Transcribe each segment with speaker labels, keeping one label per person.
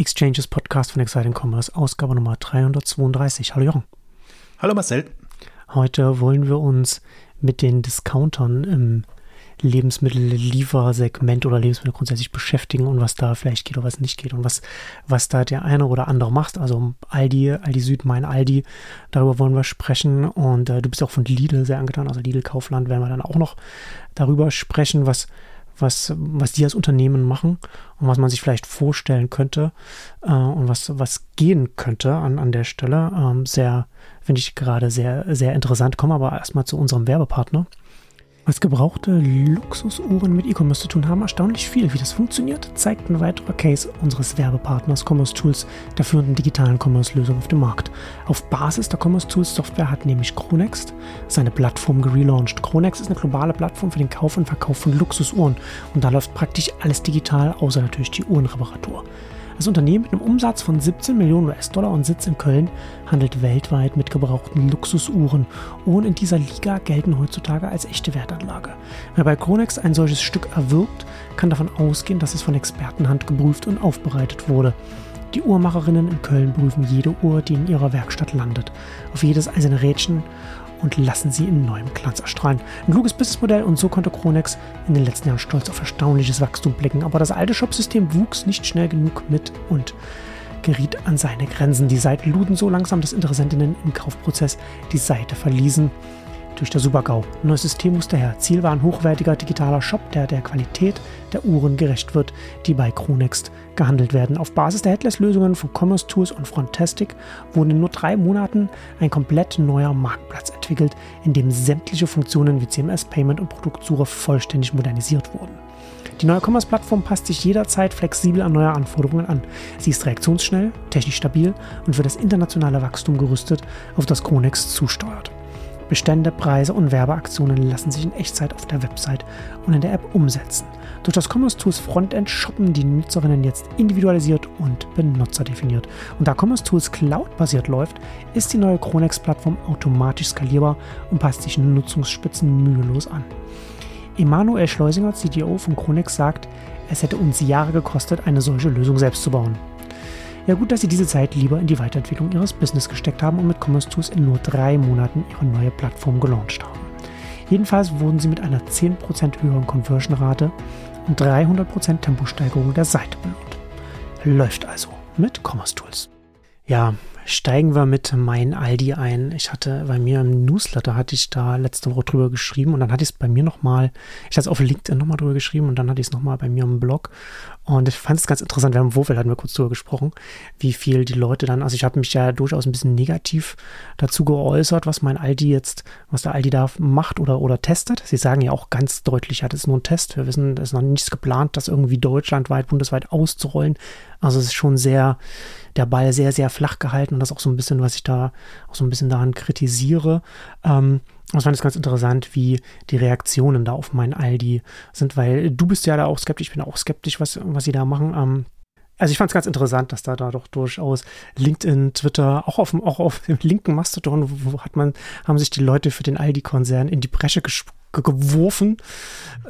Speaker 1: Exchanges Podcast von Exciting Commerce, Ausgabe Nummer 332. Hallo Jochen.
Speaker 2: Hallo Marcel.
Speaker 1: Heute wollen wir uns mit den Discountern im Lebensmittelliefersegment oder Lebensmittel grundsätzlich beschäftigen und was da vielleicht geht oder was nicht geht und was, was da der eine oder andere macht. Also Aldi, Aldi Süd, mein Aldi, darüber wollen wir sprechen und äh, du bist auch von Lidl sehr angetan, also Lidl Kaufland werden wir dann auch noch darüber sprechen, was, was, was die als Unternehmen machen und was man sich vielleicht vorstellen könnte äh, und was, was gehen könnte an, an der Stelle. Ähm, sehr, finde ich gerade sehr, sehr interessant. Kommen aber erstmal zu unserem Werbepartner. Was gebrauchte Luxusuhren mit E-Commerce zu tun haben, erstaunlich viel. Wie das funktioniert, zeigt ein weiterer Case unseres Werbepartners Commerce Tools, der führenden digitalen Commerce-Lösung auf dem Markt. Auf Basis der Commerce Tools Software hat nämlich Chronext seine Plattform gelauncht. Chronext ist eine globale Plattform für den Kauf und Verkauf von Luxusuhren und da läuft praktisch alles digital, außer natürlich die Uhrenreparatur. Das Unternehmen mit einem Umsatz von 17 Millionen US-Dollar und Sitz in Köln handelt weltweit mit gebrauchten Luxusuhren. Uhren in dieser Liga gelten heutzutage als echte Wertanlage. Wer bei Chronex ein solches Stück erwirbt, kann davon ausgehen, dass es von Expertenhand geprüft und aufbereitet wurde. Die Uhrmacherinnen in Köln prüfen jede Uhr, die in ihrer Werkstatt landet. Auf jedes einzelne Rädchen und lassen sie in neuem Glanz erstrahlen. Ein kluges Businessmodell und so konnte Chronex in den letzten Jahren stolz auf erstaunliches Wachstum blicken. Aber das alte Shopsystem wuchs nicht schnell genug mit und geriet an seine Grenzen. Die Seiten luden so langsam, dass Interessentinnen im Kaufprozess die Seite verließen durch der Supergau. Ein neues System musste her. Ziel war ein hochwertiger digitaler Shop, der der Qualität der Uhren gerecht wird, die bei Chronext gehandelt werden. Auf Basis der Headless-Lösungen von Commerce Tools und Frontastic wurde in nur drei Monaten ein komplett neuer Marktplatz entwickelt, in dem sämtliche Funktionen wie CMS, Payment und Produktsuche vollständig modernisiert wurden. Die neue Commerce-Plattform passt sich jederzeit flexibel an neue Anforderungen an. Sie ist reaktionsschnell, technisch stabil und für das internationale Wachstum gerüstet, auf das Chronext zusteuert. Bestände, Preise und Werbeaktionen lassen sich in Echtzeit auf der Website und in der App umsetzen. Durch das Commerce Tools Frontend shoppen die Nutzerinnen jetzt individualisiert und benutzerdefiniert. Und da Commerce Tools Cloud-basiert läuft, ist die neue Chronex-Plattform automatisch skalierbar und passt sich Nutzungsspitzen mühelos an. Emanuel Schleusinger, CTO von Chronex, sagt, es hätte uns Jahre gekostet, eine solche Lösung selbst zu bauen. Ja gut, dass sie diese Zeit lieber in die Weiterentwicklung ihres Business gesteckt haben und mit Commerce Tools in nur drei Monaten ihre neue Plattform gelauncht haben. Jedenfalls wurden sie mit einer 10% höheren Conversion-Rate und 300% Temposteigerung der Seite belohnt. Läuft also mit Commerce Tools. Ja, steigen wir mit mein Aldi ein. Ich hatte bei mir im Newsletter hatte ich da letzte Woche drüber geschrieben und dann hatte ich es bei mir nochmal, ich hatte es auf LinkedIn nochmal drüber geschrieben und dann hatte ich es nochmal bei mir im Blog und ich fand es ganz interessant, wir haben im Vorfeld hatten wir kurz drüber gesprochen, wie viel die Leute dann, also ich habe mich ja durchaus ein bisschen negativ dazu geäußert, was mein Aldi jetzt, was der Aldi da macht oder, oder testet. Sie sagen ja auch ganz deutlich, ja, das ist nur ein Test. Wir wissen, es ist noch nichts geplant, das irgendwie deutschlandweit, bundesweit auszurollen. Also es ist schon sehr, der Ball sehr, sehr flach gehalten und das ist auch so ein bisschen, was ich da auch so ein bisschen daran kritisiere. Ähm, ich fand es ganz interessant, wie die Reaktionen da auf mein Aldi sind, weil du bist ja da auch skeptisch, ich bin auch skeptisch, was, was sie da machen. Ähm, also ich fand es ganz interessant, dass da, da doch durchaus LinkedIn, Twitter, auch auf, auch auf dem linken Mastodon, wo hat man, haben sich die Leute für den Aldi-Konzern in die Bresche gesprungen geworfen.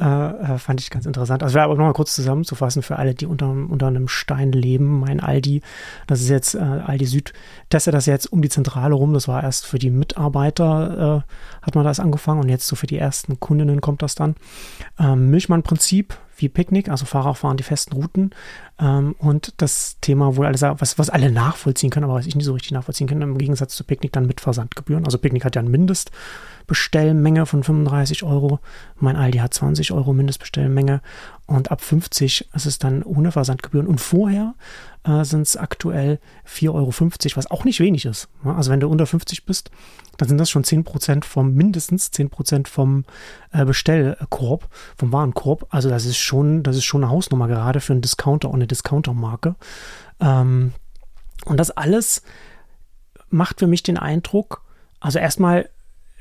Speaker 1: Äh, äh, fand ich ganz interessant. Also, aber nochmal kurz zusammenzufassen für alle, die unter, unter einem Stein leben. Mein Aldi, das ist jetzt, äh, Aldi Süd, testet das jetzt um die Zentrale rum. Das war erst für die Mitarbeiter, äh, hat man das angefangen und jetzt so für die ersten Kundinnen kommt das dann. Ähm, Milchmann-Prinzip, wie Picknick, also Fahrer fahren die festen Routen. Ähm, und das Thema, wo alle was, was alle nachvollziehen können, aber was ich nicht so richtig nachvollziehen kann, im Gegensatz zu Picknick dann mit Versandgebühren. Also Picknick hat ja ein Mindestbestellmenge von 35 Euro. Mein Aldi hat 20 Euro Mindestbestellmenge und ab 50 ist es dann ohne Versandgebühren. Und vorher äh, sind es aktuell 4,50 Euro, was auch nicht wenig ist. Also wenn du unter 50 bist, dann sind das schon 10% vom, mindestens 10% vom äh, Bestellkorb, vom Warenkorb. Also das ist schon, das ist schon eine Hausnummer gerade für einen Discounter und eine Discounter-Marke. Ähm, und das alles macht für mich den Eindruck, also erstmal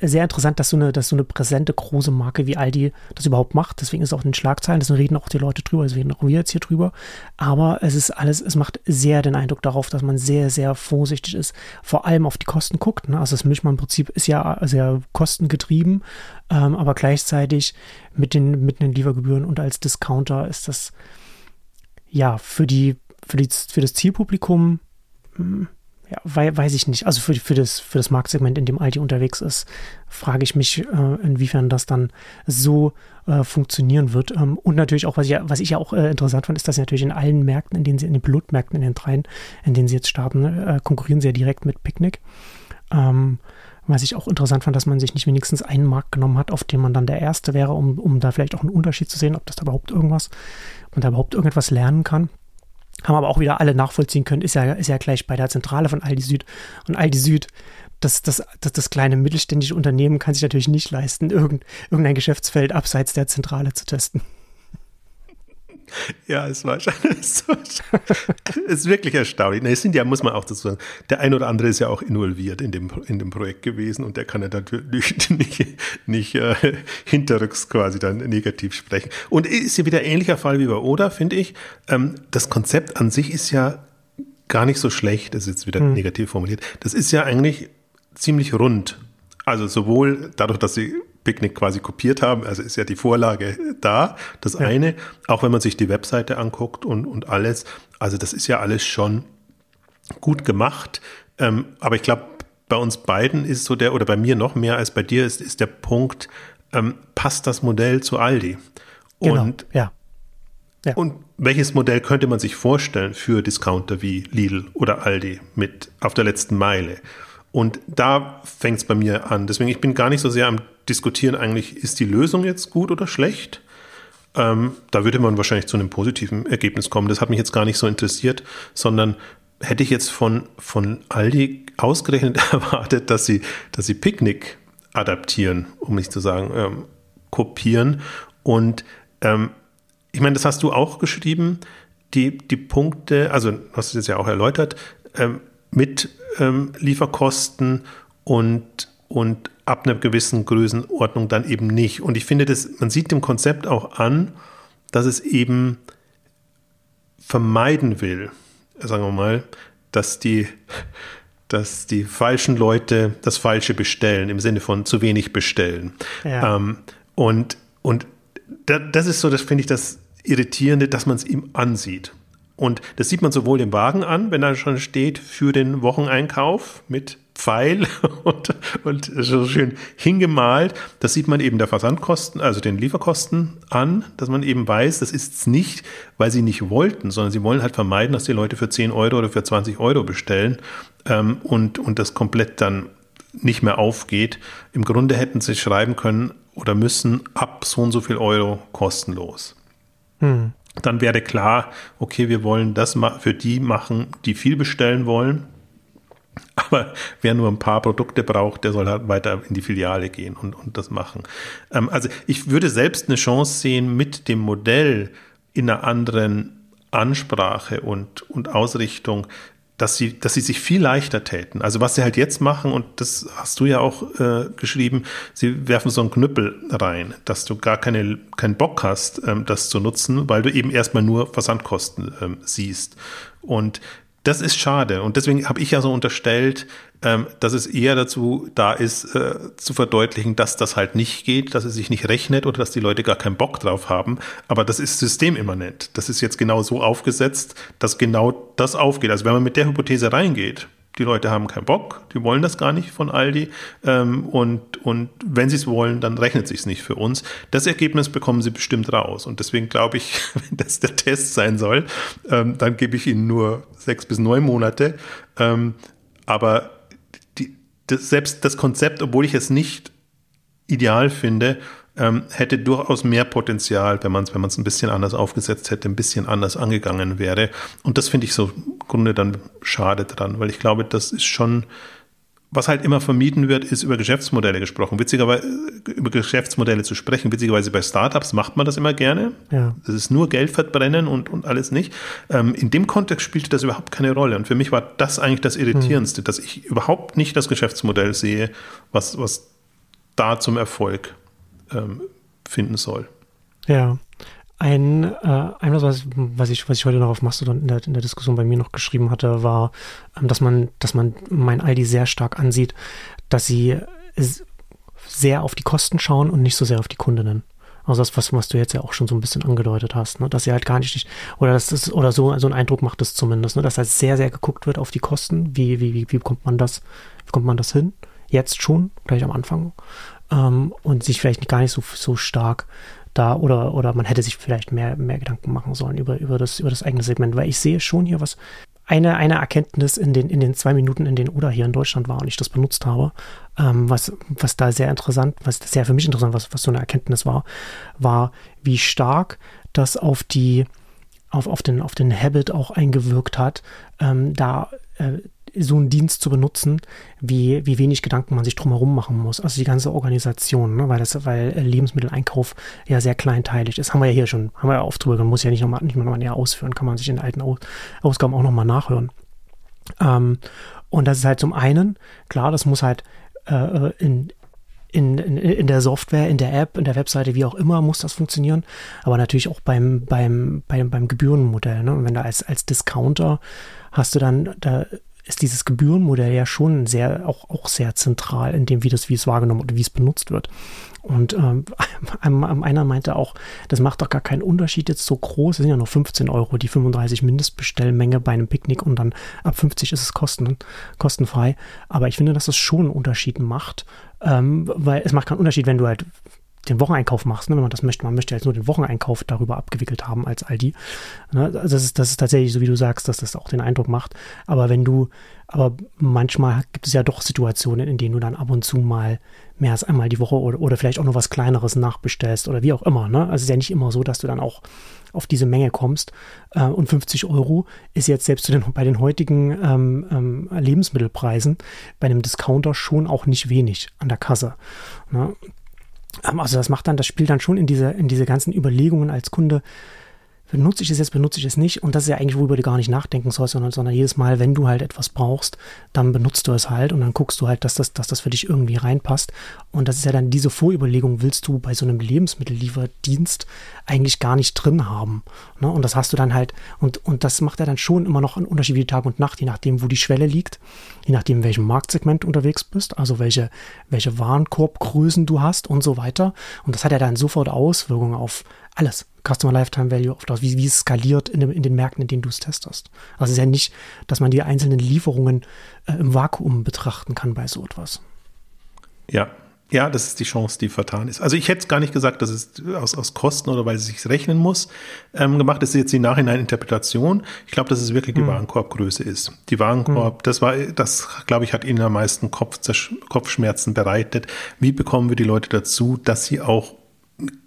Speaker 1: sehr interessant, dass so eine, dass so eine präsente große Marke wie Aldi das überhaupt macht. Deswegen ist es auch in den Schlagzeilen, deswegen reden auch die Leute drüber, deswegen reden auch wir jetzt hier drüber. Aber es ist alles, es macht sehr den Eindruck darauf, dass man sehr, sehr vorsichtig ist, vor allem auf die Kosten guckt. Ne? Also das Milchmann-Prinzip ist ja sehr kostengetrieben, ähm, aber gleichzeitig mit den, mit den Liefergebühren und als Discounter ist das ja für die für, die, für das Zielpublikum, hm, ja, weiß ich nicht. Also für, für, das, für das Marktsegment, in dem Aldi unterwegs ist, frage ich mich, äh, inwiefern das dann so äh, funktionieren wird. Ähm, und natürlich auch, was ich, was ich ja auch äh, interessant fand, ist, dass sie natürlich in allen Märkten, in denen sie, in den Pilotmärkten, in den dreien, in denen sie jetzt starten, äh, konkurrieren sie ja direkt mit Picknick. Ähm, was ich auch interessant fand, dass man sich nicht wenigstens einen Markt genommen hat, auf dem man dann der Erste wäre, um, um da vielleicht auch einen Unterschied zu sehen, ob das da überhaupt irgendwas, man da überhaupt irgendetwas lernen kann. Haben aber auch wieder alle nachvollziehen können, ist ja, ist ja gleich bei der Zentrale von Aldi Süd. Und Aldi Süd, das, das, das, das kleine mittelständische Unternehmen kann sich natürlich nicht leisten, irgend, irgendein Geschäftsfeld abseits der Zentrale zu testen.
Speaker 2: Ja, es war, war es ist wirklich erstaunlich. es sind ja, muss man auch dazu sagen, der ein oder andere ist ja auch involviert in dem, in dem Projekt gewesen und der kann ja natürlich nicht, nicht äh, hinterrücks quasi dann negativ sprechen. Und ist ja wieder ähnlicher Fall wie bei Oda, finde ich. Ähm, das Konzept an sich ist ja gar nicht so schlecht, das ist jetzt wieder hm. negativ formuliert. Das ist ja eigentlich ziemlich rund. Also sowohl dadurch, dass sie Picknick quasi kopiert haben. Also ist ja die Vorlage da, das ja. eine. Auch wenn man sich die Webseite anguckt und, und alles. Also das ist ja alles schon gut gemacht. Ähm, aber ich glaube, bei uns beiden ist so der, oder bei mir noch mehr als bei dir ist, ist der Punkt, ähm, passt das Modell zu Aldi?
Speaker 1: Genau, und,
Speaker 2: ja. ja. Und welches Modell könnte man sich vorstellen für Discounter wie Lidl oder Aldi mit auf der letzten Meile? Und da fängt es bei mir an. Deswegen, ich bin gar nicht so sehr am Diskutieren eigentlich, ist die Lösung jetzt gut oder schlecht? Ähm, da würde man wahrscheinlich zu einem positiven Ergebnis kommen. Das hat mich jetzt gar nicht so interessiert, sondern hätte ich jetzt von, von Aldi ausgerechnet erwartet, dass sie, dass sie Picknick adaptieren, um nicht zu sagen, ähm, kopieren. Und ähm, ich meine, das hast du auch geschrieben, die, die Punkte, also hast du das ja auch erläutert, ähm, mit ähm, Lieferkosten und, und ab einer gewissen Größenordnung dann eben nicht. Und ich finde, das, man sieht dem Konzept auch an, dass es eben vermeiden will, sagen wir mal, dass die, dass die falschen Leute das Falsche bestellen, im Sinne von zu wenig bestellen. Ja. Ähm, und und das ist so, das finde ich das Irritierende, dass man es ihm ansieht. Und das sieht man sowohl dem Wagen an, wenn er schon steht für den Wocheneinkauf mit Pfeil und, und so schön hingemalt. Das sieht man eben der Versandkosten, also den Lieferkosten an, dass man eben weiß, das ist es nicht, weil sie nicht wollten, sondern sie wollen halt vermeiden, dass die Leute für 10 Euro oder für 20 Euro bestellen ähm, und, und das komplett dann nicht mehr aufgeht. Im Grunde hätten sie schreiben können oder müssen ab so und so viel Euro kostenlos. Hm dann wäre klar, okay, wir wollen das für die machen, die viel bestellen wollen. Aber wer nur ein paar Produkte braucht, der soll halt weiter in die Filiale gehen und, und das machen. Ähm, also ich würde selbst eine Chance sehen, mit dem Modell in einer anderen Ansprache und, und Ausrichtung dass sie, dass sie sich viel leichter täten. Also was sie halt jetzt machen, und das hast du ja auch äh, geschrieben, sie werfen so einen Knüppel rein, dass du gar keine, keinen Bock hast, ähm, das zu nutzen, weil du eben erstmal nur Versandkosten ähm, siehst. Und das ist schade. Und deswegen habe ich ja so unterstellt, ähm, dass es eher dazu da ist, äh, zu verdeutlichen, dass das halt nicht geht, dass es sich nicht rechnet oder dass die Leute gar keinen Bock drauf haben. Aber das ist systemimmanent. Das ist jetzt genau so aufgesetzt, dass genau das aufgeht. Also wenn man mit der Hypothese reingeht, die Leute haben keinen Bock, die wollen das gar nicht von Aldi. Ähm, und, und wenn sie es wollen, dann rechnet sich nicht für uns. Das Ergebnis bekommen sie bestimmt raus. Und deswegen glaube ich, wenn das der Test sein soll, ähm, dann gebe ich ihnen nur sechs bis neun Monate. Ähm, aber die, das, selbst das Konzept, obwohl ich es nicht ideal finde, ähm, hätte durchaus mehr Potenzial, wenn man es wenn ein bisschen anders aufgesetzt hätte, ein bisschen anders angegangen wäre. Und das finde ich so im Grunde dann schade dran, weil ich glaube, das ist schon, was halt immer vermieden wird, ist über Geschäftsmodelle gesprochen. Witzigerweise, über Geschäftsmodelle zu sprechen. Witzigerweise bei Startups macht man das immer gerne. Ja. Das ist nur Geld verbrennen und, und alles nicht. Ähm, in dem Kontext spielte das überhaupt keine Rolle. Und für mich war das eigentlich das Irritierendste, hm. dass ich überhaupt nicht das Geschäftsmodell sehe, was, was da zum Erfolg ähm, finden soll.
Speaker 1: Ja. Ein, äh, ein was, was, ich, was ich heute noch auf Mastodon in der, in der Diskussion bei mir noch geschrieben hatte, war, ähm, dass man, dass man mein Aldi sehr stark ansieht, dass sie sehr auf die Kosten schauen und nicht so sehr auf die Kundinnen. Also das, was, was du jetzt ja auch schon so ein bisschen angedeutet hast, ne? dass sie halt gar nicht, oder das ist, oder so, so ein Eindruck macht es zumindest, ne? dass halt sehr, sehr geguckt wird auf die Kosten. Wie, wie, wie, wie kommt man das, wie kommt man das hin? Jetzt schon, gleich am Anfang. Ähm, und sich vielleicht gar nicht so, so stark da oder, oder man hätte sich vielleicht mehr, mehr Gedanken machen sollen über, über, das, über das eigene Segment, weil ich sehe schon hier was, eine, eine Erkenntnis in den, in den zwei Minuten, in denen Oda hier in Deutschland war und ich das benutzt habe, ähm, was, was da sehr interessant, was sehr für mich interessant, was, was so eine Erkenntnis war, war, wie stark das auf die, auf, auf den, auf den Habit auch eingewirkt hat, ähm, da äh, so einen Dienst zu benutzen, wie, wie wenig Gedanken man sich drumherum machen muss. Also die ganze Organisation, ne? weil, das, weil Lebensmitteleinkauf ja sehr kleinteilig ist. Haben wir ja hier schon, haben wir ja oft drüber, man muss ja nicht nochmal nicht noch näher ausführen, kann man sich in den alten Ausgaben auch nochmal nachhören. Ähm, und das ist halt zum einen, klar, das muss halt äh, in, in, in, in der Software, in der App, in der Webseite, wie auch immer, muss das funktionieren. Aber natürlich auch beim, beim, beim, beim Gebührenmodell. Ne? Und wenn du als, als Discounter hast du dann, da ist dieses Gebührenmodell ja schon sehr, auch, auch sehr zentral in dem, wie das, wie es wahrgenommen oder wie es benutzt wird. Und ähm, einer meinte auch, das macht doch gar keinen Unterschied jetzt so groß. Es sind ja nur 15 Euro, die 35 Mindestbestellmenge bei einem Picknick und dann ab 50 ist es kosten, kostenfrei. Aber ich finde, dass das schon einen Unterschied macht, ähm, weil es macht keinen Unterschied, wenn du halt den Wocheneinkauf machst, ne, wenn man das möchte. Man möchte jetzt nur den Wocheneinkauf darüber abgewickelt haben als Aldi. Ne, das, ist, das ist tatsächlich so, wie du sagst, dass das auch den Eindruck macht. Aber wenn du, aber manchmal gibt es ja doch Situationen, in denen du dann ab und zu mal mehr als einmal die Woche oder, oder vielleicht auch noch was Kleineres nachbestellst oder wie auch immer. Ne? Also es ist ja nicht immer so, dass du dann auch auf diese Menge kommst. Äh, und 50 Euro ist jetzt selbst den, bei den heutigen ähm, ähm, Lebensmittelpreisen bei einem Discounter schon auch nicht wenig an der Kasse. Ne? Ähm, also das macht dann, das spielt dann schon in diese, in diese ganzen Überlegungen als Kunde benutze ich es jetzt, benutze ich es nicht. Und das ist ja eigentlich, worüber du gar nicht nachdenken sollst, sondern, sondern jedes Mal, wenn du halt etwas brauchst, dann benutzt du es halt und dann guckst du halt, dass das, dass das für dich irgendwie reinpasst. Und das ist ja dann diese Vorüberlegung, willst du bei so einem Lebensmittellieferdienst eigentlich gar nicht drin haben. Ne? Und das hast du dann halt, und, und das macht ja dann schon immer noch einen Unterschied wie Tag und Nacht, je nachdem, wo die Schwelle liegt, je nachdem, in welchem Marktsegment unterwegs bist, also welche, welche Warenkorbgrößen du hast und so weiter. Und das hat ja dann sofort Auswirkungen auf alles. Customer Lifetime Value, auf das, wie, wie es skaliert in, dem, in den Märkten, in denen du es testest. Also es ist ja nicht, dass man die einzelnen Lieferungen äh, im Vakuum betrachten kann bei so etwas.
Speaker 2: Ja, ja, das ist die Chance, die vertan ist. Also ich hätte gar nicht gesagt, dass es aus, aus Kosten oder weil es sich rechnen muss ähm, gemacht. Ist jetzt die Nachhinein-Interpretation. Ich glaube, dass es wirklich die hm. Warenkorbgröße ist. Die Warenkorb, hm. das war, das glaube ich, hat ihnen am meisten Kopf, Kopfschmerzen bereitet. Wie bekommen wir die Leute dazu, dass sie auch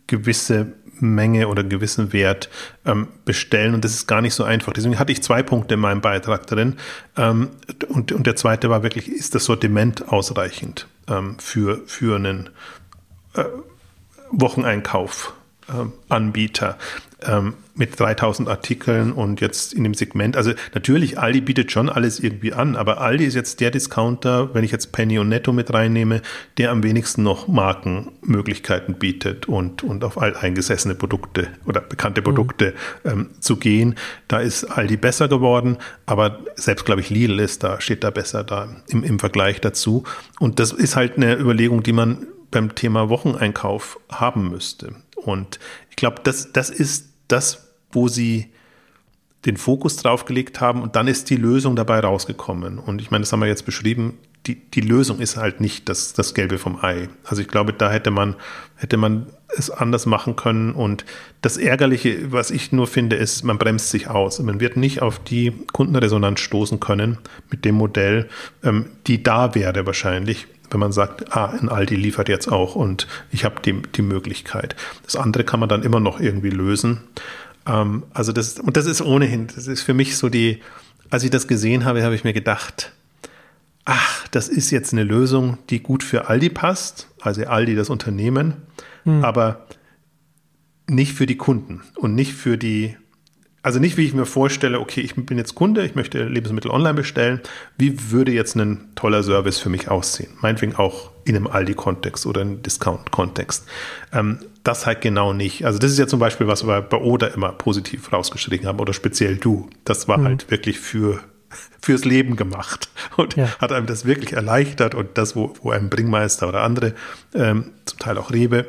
Speaker 2: gewisse Menge oder gewissen Wert ähm, bestellen. Und das ist gar nicht so einfach. Deswegen hatte ich zwei Punkte in meinem Beitrag drin. Ähm, und, und der zweite war wirklich, ist das Sortiment ausreichend ähm, für, für einen äh, Wocheneinkauf-Anbieter? Ähm, mit 3000 Artikeln und jetzt in dem Segment. Also natürlich, Aldi bietet schon alles irgendwie an, aber Aldi ist jetzt der Discounter, wenn ich jetzt Penny und Netto mit reinnehme, der am wenigsten noch Markenmöglichkeiten bietet und, und auf alteingesessene Produkte oder bekannte mhm. Produkte mhm. ähm, zu gehen. Da ist Aldi besser geworden, aber selbst, glaube ich, Lidl ist da, steht da besser da im, im Vergleich dazu. Und das ist halt eine Überlegung, die man beim Thema Wocheneinkauf haben müsste. Und ich glaube, das, das ist das, wo sie den Fokus drauf gelegt haben und dann ist die Lösung dabei rausgekommen. Und ich meine, das haben wir jetzt beschrieben, die, die Lösung ist halt nicht das, das Gelbe vom Ei. Also ich glaube, da hätte man, hätte man es anders machen können. Und das Ärgerliche, was ich nur finde, ist, man bremst sich aus. Man wird nicht auf die Kundenresonanz stoßen können mit dem Modell, ähm, die da wäre wahrscheinlich, wenn man sagt, ah, ein Aldi liefert jetzt auch und ich habe die, die Möglichkeit. Das andere kann man dann immer noch irgendwie lösen. Ähm, also das, und das ist ohnehin, das ist für mich so die, als ich das gesehen habe, habe ich mir gedacht, ach, das ist jetzt eine Lösung, die gut für Aldi passt, also Aldi das Unternehmen, hm. aber nicht für die Kunden und nicht für die also nicht, wie ich mir vorstelle, okay, ich bin jetzt Kunde, ich möchte Lebensmittel online bestellen. Wie würde jetzt ein toller Service für mich aussehen? Meinetwegen auch in einem Aldi-Kontext oder einem Discount-Kontext. Ähm, das halt genau nicht. Also das ist ja zum Beispiel, was wir bei Oda immer positiv rausgeschrieben haben oder speziell du. Das war mhm. halt wirklich für fürs Leben gemacht und ja. hat einem das wirklich erleichtert und das, wo, wo einem Bringmeister oder andere, ähm, zum Teil auch Rewe,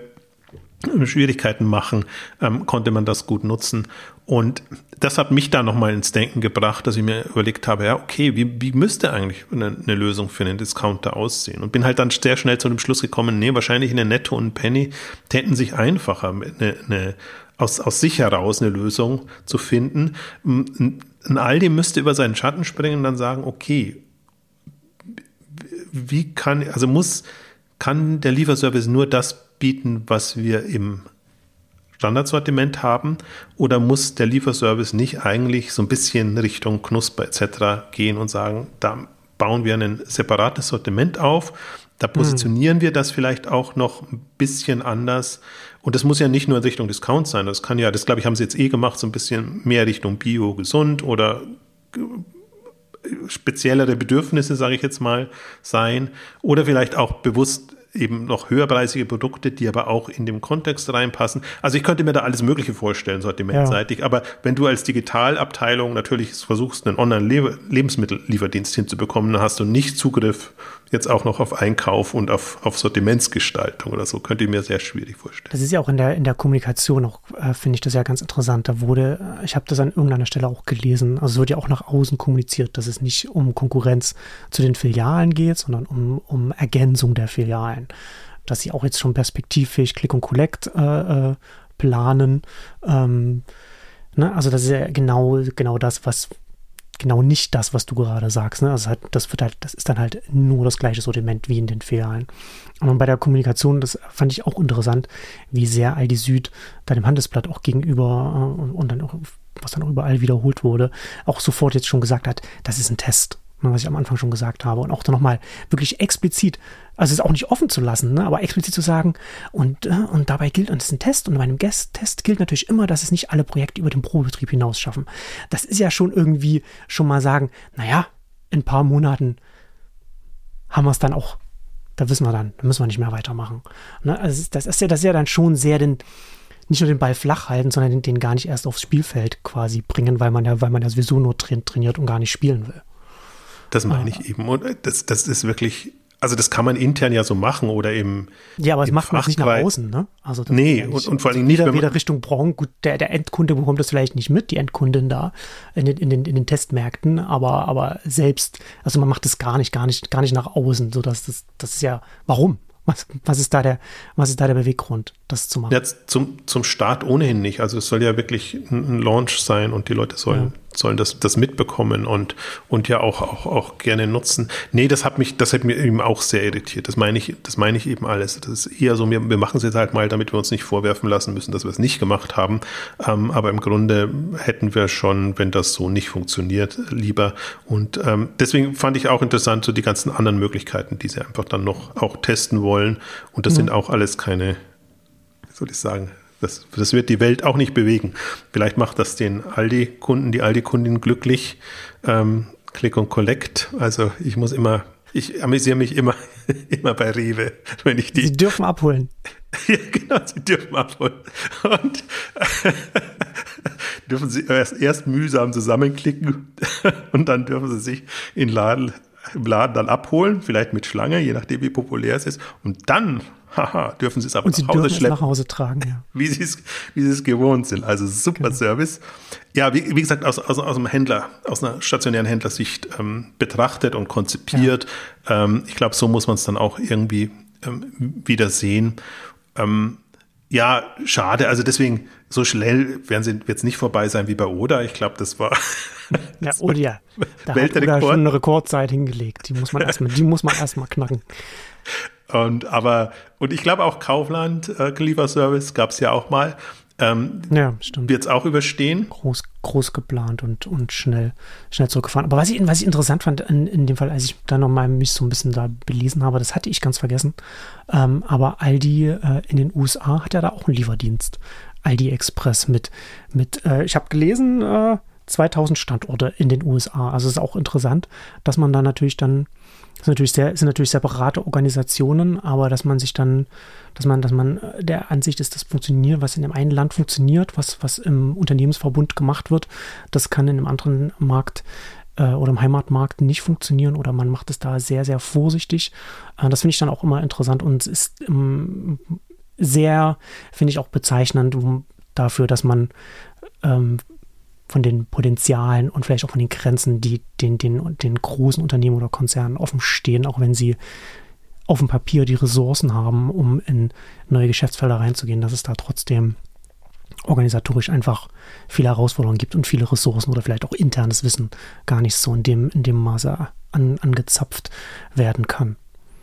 Speaker 2: Schwierigkeiten machen, ähm, konnte man das gut nutzen. Und das hat mich da nochmal ins Denken gebracht, dass ich mir überlegt habe, ja, okay, wie, wie müsste eigentlich eine, eine, Lösung für einen Discounter aussehen? Und bin halt dann sehr schnell zu dem Schluss gekommen, nee, wahrscheinlich eine Netto und Penny täten sich einfacher, eine, eine, aus, aus sich heraus eine Lösung zu finden. Ein Aldi müsste über seinen Schatten springen und dann sagen, okay, wie kann, also muss, kann der Lieferservice nur das bieten, was wir im Standardsortiment haben? Oder muss der Lieferservice nicht eigentlich so ein bisschen Richtung Knusper etc. gehen und sagen, da bauen wir ein separates Sortiment auf, da positionieren hm. wir das vielleicht auch noch ein bisschen anders. Und das muss ja nicht nur in Richtung Discount sein. Das kann ja, das glaube ich, haben sie jetzt eh gemacht, so ein bisschen mehr Richtung Bio, gesund oder speziellere Bedürfnisse, sage ich jetzt mal, sein. Oder vielleicht auch bewusst eben noch höherpreisige Produkte, die aber auch in dem Kontext reinpassen. Also ich könnte mir da alles Mögliche vorstellen, sortimentseitig. Ja. Aber wenn du als Digitalabteilung natürlich versuchst, einen Online-Lebensmittellieferdienst hinzubekommen, dann hast du nicht Zugriff jetzt auch noch auf Einkauf und auf, auf Sortimentsgestaltung oder so, könnte ich mir sehr schwierig vorstellen.
Speaker 1: Das ist ja auch in der, in der Kommunikation auch, äh, finde ich das ja ganz interessant. Da wurde, äh, ich habe das an irgendeiner Stelle auch gelesen, also es wird ja auch nach außen kommuniziert, dass es nicht um Konkurrenz zu den Filialen geht, sondern um, um Ergänzung der Filialen. Dass sie auch jetzt schon perspektivfähig Click und Collect äh, äh, planen. Ähm, ne? Also das ist ja genau, genau das, was, genau nicht das, was du gerade sagst. Ne? Also das wird halt, das ist dann halt nur das gleiche Sortiment wie in den Filialen. Und bei der Kommunikation, das fand ich auch interessant, wie sehr Aldi Süd da dem Handelsblatt auch gegenüber äh, und, und dann auch, was dann auch überall wiederholt wurde, auch sofort jetzt schon gesagt hat, das ist ein Test. Ne, was ich am Anfang schon gesagt habe. Und auch dann nochmal wirklich explizit, also es auch nicht offen zu lassen, ne, aber explizit zu sagen, und, äh, und dabei gilt, und das ist ein Test, und bei einem Test gilt natürlich immer, dass es nicht alle Projekte über den Probebetrieb hinaus schaffen. Das ist ja schon irgendwie schon mal sagen, naja, in ein paar Monaten haben wir es dann auch, da wissen wir dann, da müssen wir nicht mehr weitermachen. Ne, also das ist ja, das ist ja dann schon sehr den, nicht nur den Ball flach halten, sondern den, den, gar nicht erst aufs Spielfeld quasi bringen, weil man ja, weil man ja sowieso nur trainiert und gar nicht spielen will.
Speaker 2: Das meine ich eben. Und das, das ist wirklich, also das kann man intern ja so machen oder eben.
Speaker 1: Ja, aber es macht man nicht nach außen, ne?
Speaker 2: Also nee, ja und, und vor allem
Speaker 1: nicht. Weder, weder Richtung Branche, gut, der, der Endkunde bekommt das vielleicht nicht mit, die Endkundin da in den, in den, in den Testmärkten, aber, aber selbst, also man macht das gar nicht, gar nicht, gar nicht nach außen, sodass das, das ist ja, warum? Was, was, ist da der, was ist da der Beweggrund, das zu machen?
Speaker 2: Jetzt zum, zum Start ohnehin nicht. Also es soll ja wirklich ein Launch sein und die Leute sollen, ja. sollen das, das mitbekommen und, und ja auch, auch, auch gerne nutzen. Nee, das hat mich, das hat mir eben auch sehr irritiert. Das meine ich, das meine ich eben alles. Das ist eher so, wir, wir machen es jetzt halt mal, damit wir uns nicht vorwerfen lassen müssen, dass wir es nicht gemacht haben. Ähm, aber im Grunde hätten wir schon, wenn das so nicht funktioniert, lieber. Und ähm, deswegen fand ich auch interessant, so die ganzen anderen Möglichkeiten, die sie einfach dann noch auch testen wollen. Und das mhm. sind auch alles keine, soll ich sagen, das, das wird die Welt auch nicht bewegen. Vielleicht macht das den Aldi-Kunden, die Aldi-Kundin glücklich. Ähm, Click und Collect. Also ich muss immer, ich amüsiere mich immer, immer bei Rewe, wenn ich die.
Speaker 1: Sie dürfen abholen.
Speaker 2: ja, genau, sie dürfen abholen. Und dürfen sie erst, erst mühsam zusammenklicken und dann dürfen sie sich in Laden im Laden dann abholen, vielleicht mit Schlange, je nachdem, wie populär es ist. Und dann, haha, dürfen sie es aber
Speaker 1: und nach Hause schleppen. nach Hause tragen, ja.
Speaker 2: Wie sie es, sie es gewohnt sind. Also super genau. Service. Ja, wie, wie gesagt, aus, aus, aus einem Händler, aus einer stationären Händlersicht ähm, betrachtet und konzipiert. Ja. Ähm, ich glaube, so muss man es dann auch irgendwie ähm, wieder sehen. Ähm, ja, schade. Also deswegen, so schnell werden sie jetzt nicht vorbei sein wie bei Oda. Ich glaube, das war.
Speaker 1: ja, Oda, ja. Da hat Oda schon eine Rekordzeit hingelegt. Die muss man erstmal, die muss man erstmal knacken.
Speaker 2: Und aber, und ich glaube auch Kaufland äh, Lieferservice gab es ja auch mal. Ähm, ja, stimmt. Wird es auch überstehen?
Speaker 1: Groß, groß geplant und, und schnell, schnell zurückgefahren. Aber was ich, was ich interessant fand in, in dem Fall, als ich da nochmal mich so ein bisschen da belesen habe, das hatte ich ganz vergessen. Ähm, aber Aldi äh, in den USA hat ja da auch einen Lieferdienst. Aldi Express mit, mit äh, ich habe gelesen, äh, 2000 Standorte in den USA. Also es ist auch interessant, dass man da natürlich dann das sind natürlich sehr, sind natürlich separate Organisationen, aber dass man sich dann, dass man, dass man der Ansicht ist, das funktioniert, was in dem einen Land funktioniert, was, was im Unternehmensverbund gemacht wird, das kann in einem anderen Markt äh, oder im Heimatmarkt nicht funktionieren oder man macht es da sehr, sehr vorsichtig. Äh, das finde ich dann auch immer interessant und ist im, sehr, finde ich auch bezeichnend dafür, dass man ähm, von den Potenzialen und vielleicht auch von den Grenzen, die den, den, den großen Unternehmen oder Konzernen offen stehen, auch wenn sie auf dem Papier die Ressourcen haben, um in neue Geschäftsfelder reinzugehen, dass es da trotzdem organisatorisch einfach viele Herausforderungen gibt und viele Ressourcen oder vielleicht auch internes Wissen gar nicht so in dem, in dem Maße an, angezapft werden kann.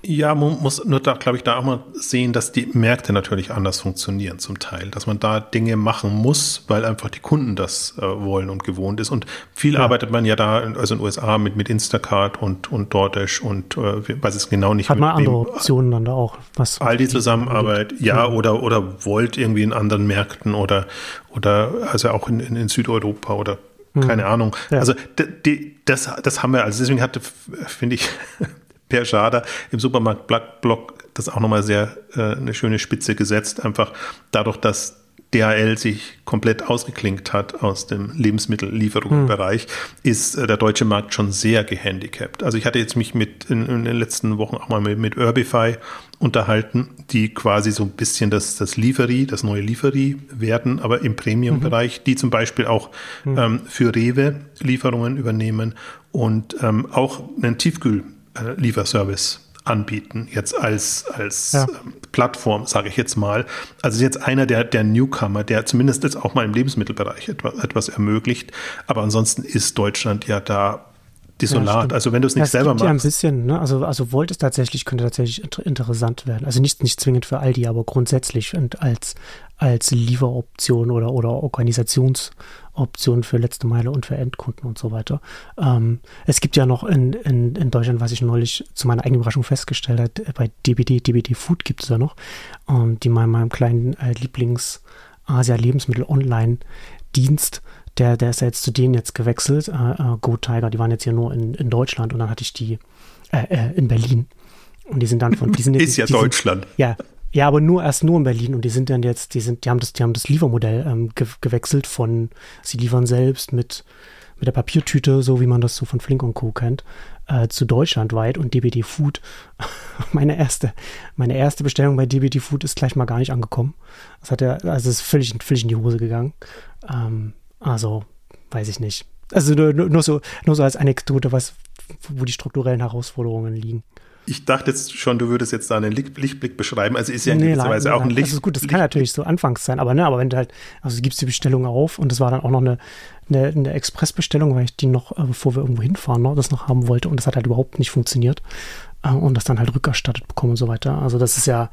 Speaker 2: Ja, man muss nur da, glaube ich, da auch mal sehen, dass die Märkte natürlich anders funktionieren zum Teil, dass man da Dinge machen muss, weil einfach die Kunden das äh, wollen und gewohnt ist. Und viel ja. arbeitet man ja da, also in den USA mit, mit Instacart und, und DoorDash und äh, weiß es genau nicht.
Speaker 1: Hat man andere Optionen dann da auch?
Speaker 2: Was all die Zusammenarbeit, ja, ja, oder, oder wollt irgendwie in anderen Märkten oder, oder also auch in, in, in Südeuropa oder hm. keine Ahnung. Ja. Also die, das, das haben wir, also deswegen hatte, finde ich, Per Schader im Supermarkt-Blog das auch nochmal sehr äh, eine schöne Spitze gesetzt. Einfach dadurch, dass DHL sich komplett ausgeklinkt hat aus dem Lebensmittellieferungsbereich, hm. ist äh, der deutsche Markt schon sehr gehandicapt. Also ich hatte jetzt mich mit in, in den letzten Wochen auch mal mit, mit Urbify unterhalten, die quasi so ein bisschen das, das Lieferie, das neue Lieferie werden, aber im Premium-Bereich, mhm. die zum Beispiel auch hm. ähm, für Rewe Lieferungen übernehmen und ähm, auch einen Tiefkühl äh, Lieferservice anbieten, jetzt als, als ja. ähm, Plattform, sage ich jetzt mal. Also jetzt einer der, der Newcomer, der zumindest jetzt auch mal im Lebensmittelbereich etwas, etwas ermöglicht. Aber ansonsten ist Deutschland ja da desolat. Ja, also wenn du es nicht ja, selber machst. Ja,
Speaker 1: ein bisschen, ne? Also, also Volt ist tatsächlich, könnte tatsächlich interessant werden. Also nicht, nicht zwingend für Aldi, aber grundsätzlich und als, als Lieferoption oder, oder Organisationsoption für letzte Meile und für Endkunden und so weiter. Ähm, es gibt ja noch in, in, in Deutschland, was ich neulich zu meiner eigenen Überraschung festgestellt habe, äh, bei DBD, DBD Food gibt es ja noch, ähm, die mal meinem kleinen äh, Lieblings-Asia-Lebensmittel-Online-Dienst der, der ist ja jetzt zu denen jetzt gewechselt, äh, äh, Go Tiger, die waren jetzt hier nur in, in Deutschland und dann hatte ich die äh, äh, in Berlin. Und die sind dann von, die sind
Speaker 2: Ist ja Deutschland.
Speaker 1: Sind, ja, ja, aber nur erst nur in Berlin und die sind dann jetzt, die sind, die haben das, die haben das Liefermodell ähm, ge gewechselt von, sie liefern selbst mit, mit der Papiertüte, so wie man das so von Flink und Co. kennt, äh, zu deutschlandweit und DBD Food. meine erste, meine erste Bestellung bei DBD Food ist gleich mal gar nicht angekommen. Das hat ja, also ist völlig, völlig in die Hose gegangen. Ähm, also, weiß ich nicht. Also nur, nur, so, nur so als Anekdote, was, wo die strukturellen Herausforderungen liegen.
Speaker 2: Ich dachte jetzt schon, du würdest jetzt da einen Lichtblick beschreiben. Also ist ja in nee, gewisser Weise auch ein Licht.
Speaker 1: Das ist gut, das kann natürlich so anfangs sein, aber ne, aber wenn du halt, also du gibst die Bestellung auf und das war dann auch noch eine, eine, eine Expressbestellung, weil ich die noch, äh, bevor wir irgendwo hinfahren, noch, das noch haben wollte und das hat halt überhaupt nicht funktioniert äh, und das dann halt rückerstattet bekommen und so weiter. Also das ist ja,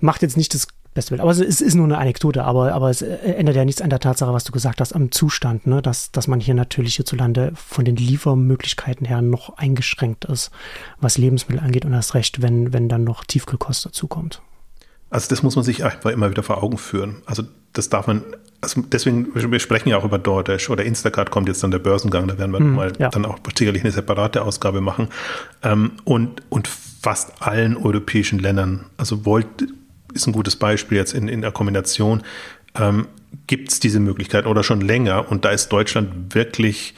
Speaker 1: macht jetzt nicht das Beste Aber es ist nur eine Anekdote, aber, aber es ändert ja nichts an der Tatsache, was du gesagt hast, am Zustand, ne? dass, dass man hier natürlich hierzulande von den Liefermöglichkeiten her noch eingeschränkt ist, was Lebensmittel angeht und erst recht, wenn, wenn dann noch Tiefkühlkost dazukommt.
Speaker 2: Also das muss man sich einfach immer wieder vor Augen führen. Also das darf man, also deswegen, wir sprechen ja auch über DoorDash oder Instacart kommt jetzt dann der Börsengang, da werden wir hm, mal ja. dann auch sicherlich eine separate Ausgabe machen. Ähm, und, und fast allen europäischen Ländern, also Volt ist ein gutes Beispiel jetzt in, in der Kombination, ähm, gibt es diese Möglichkeit oder schon länger und da ist Deutschland wirklich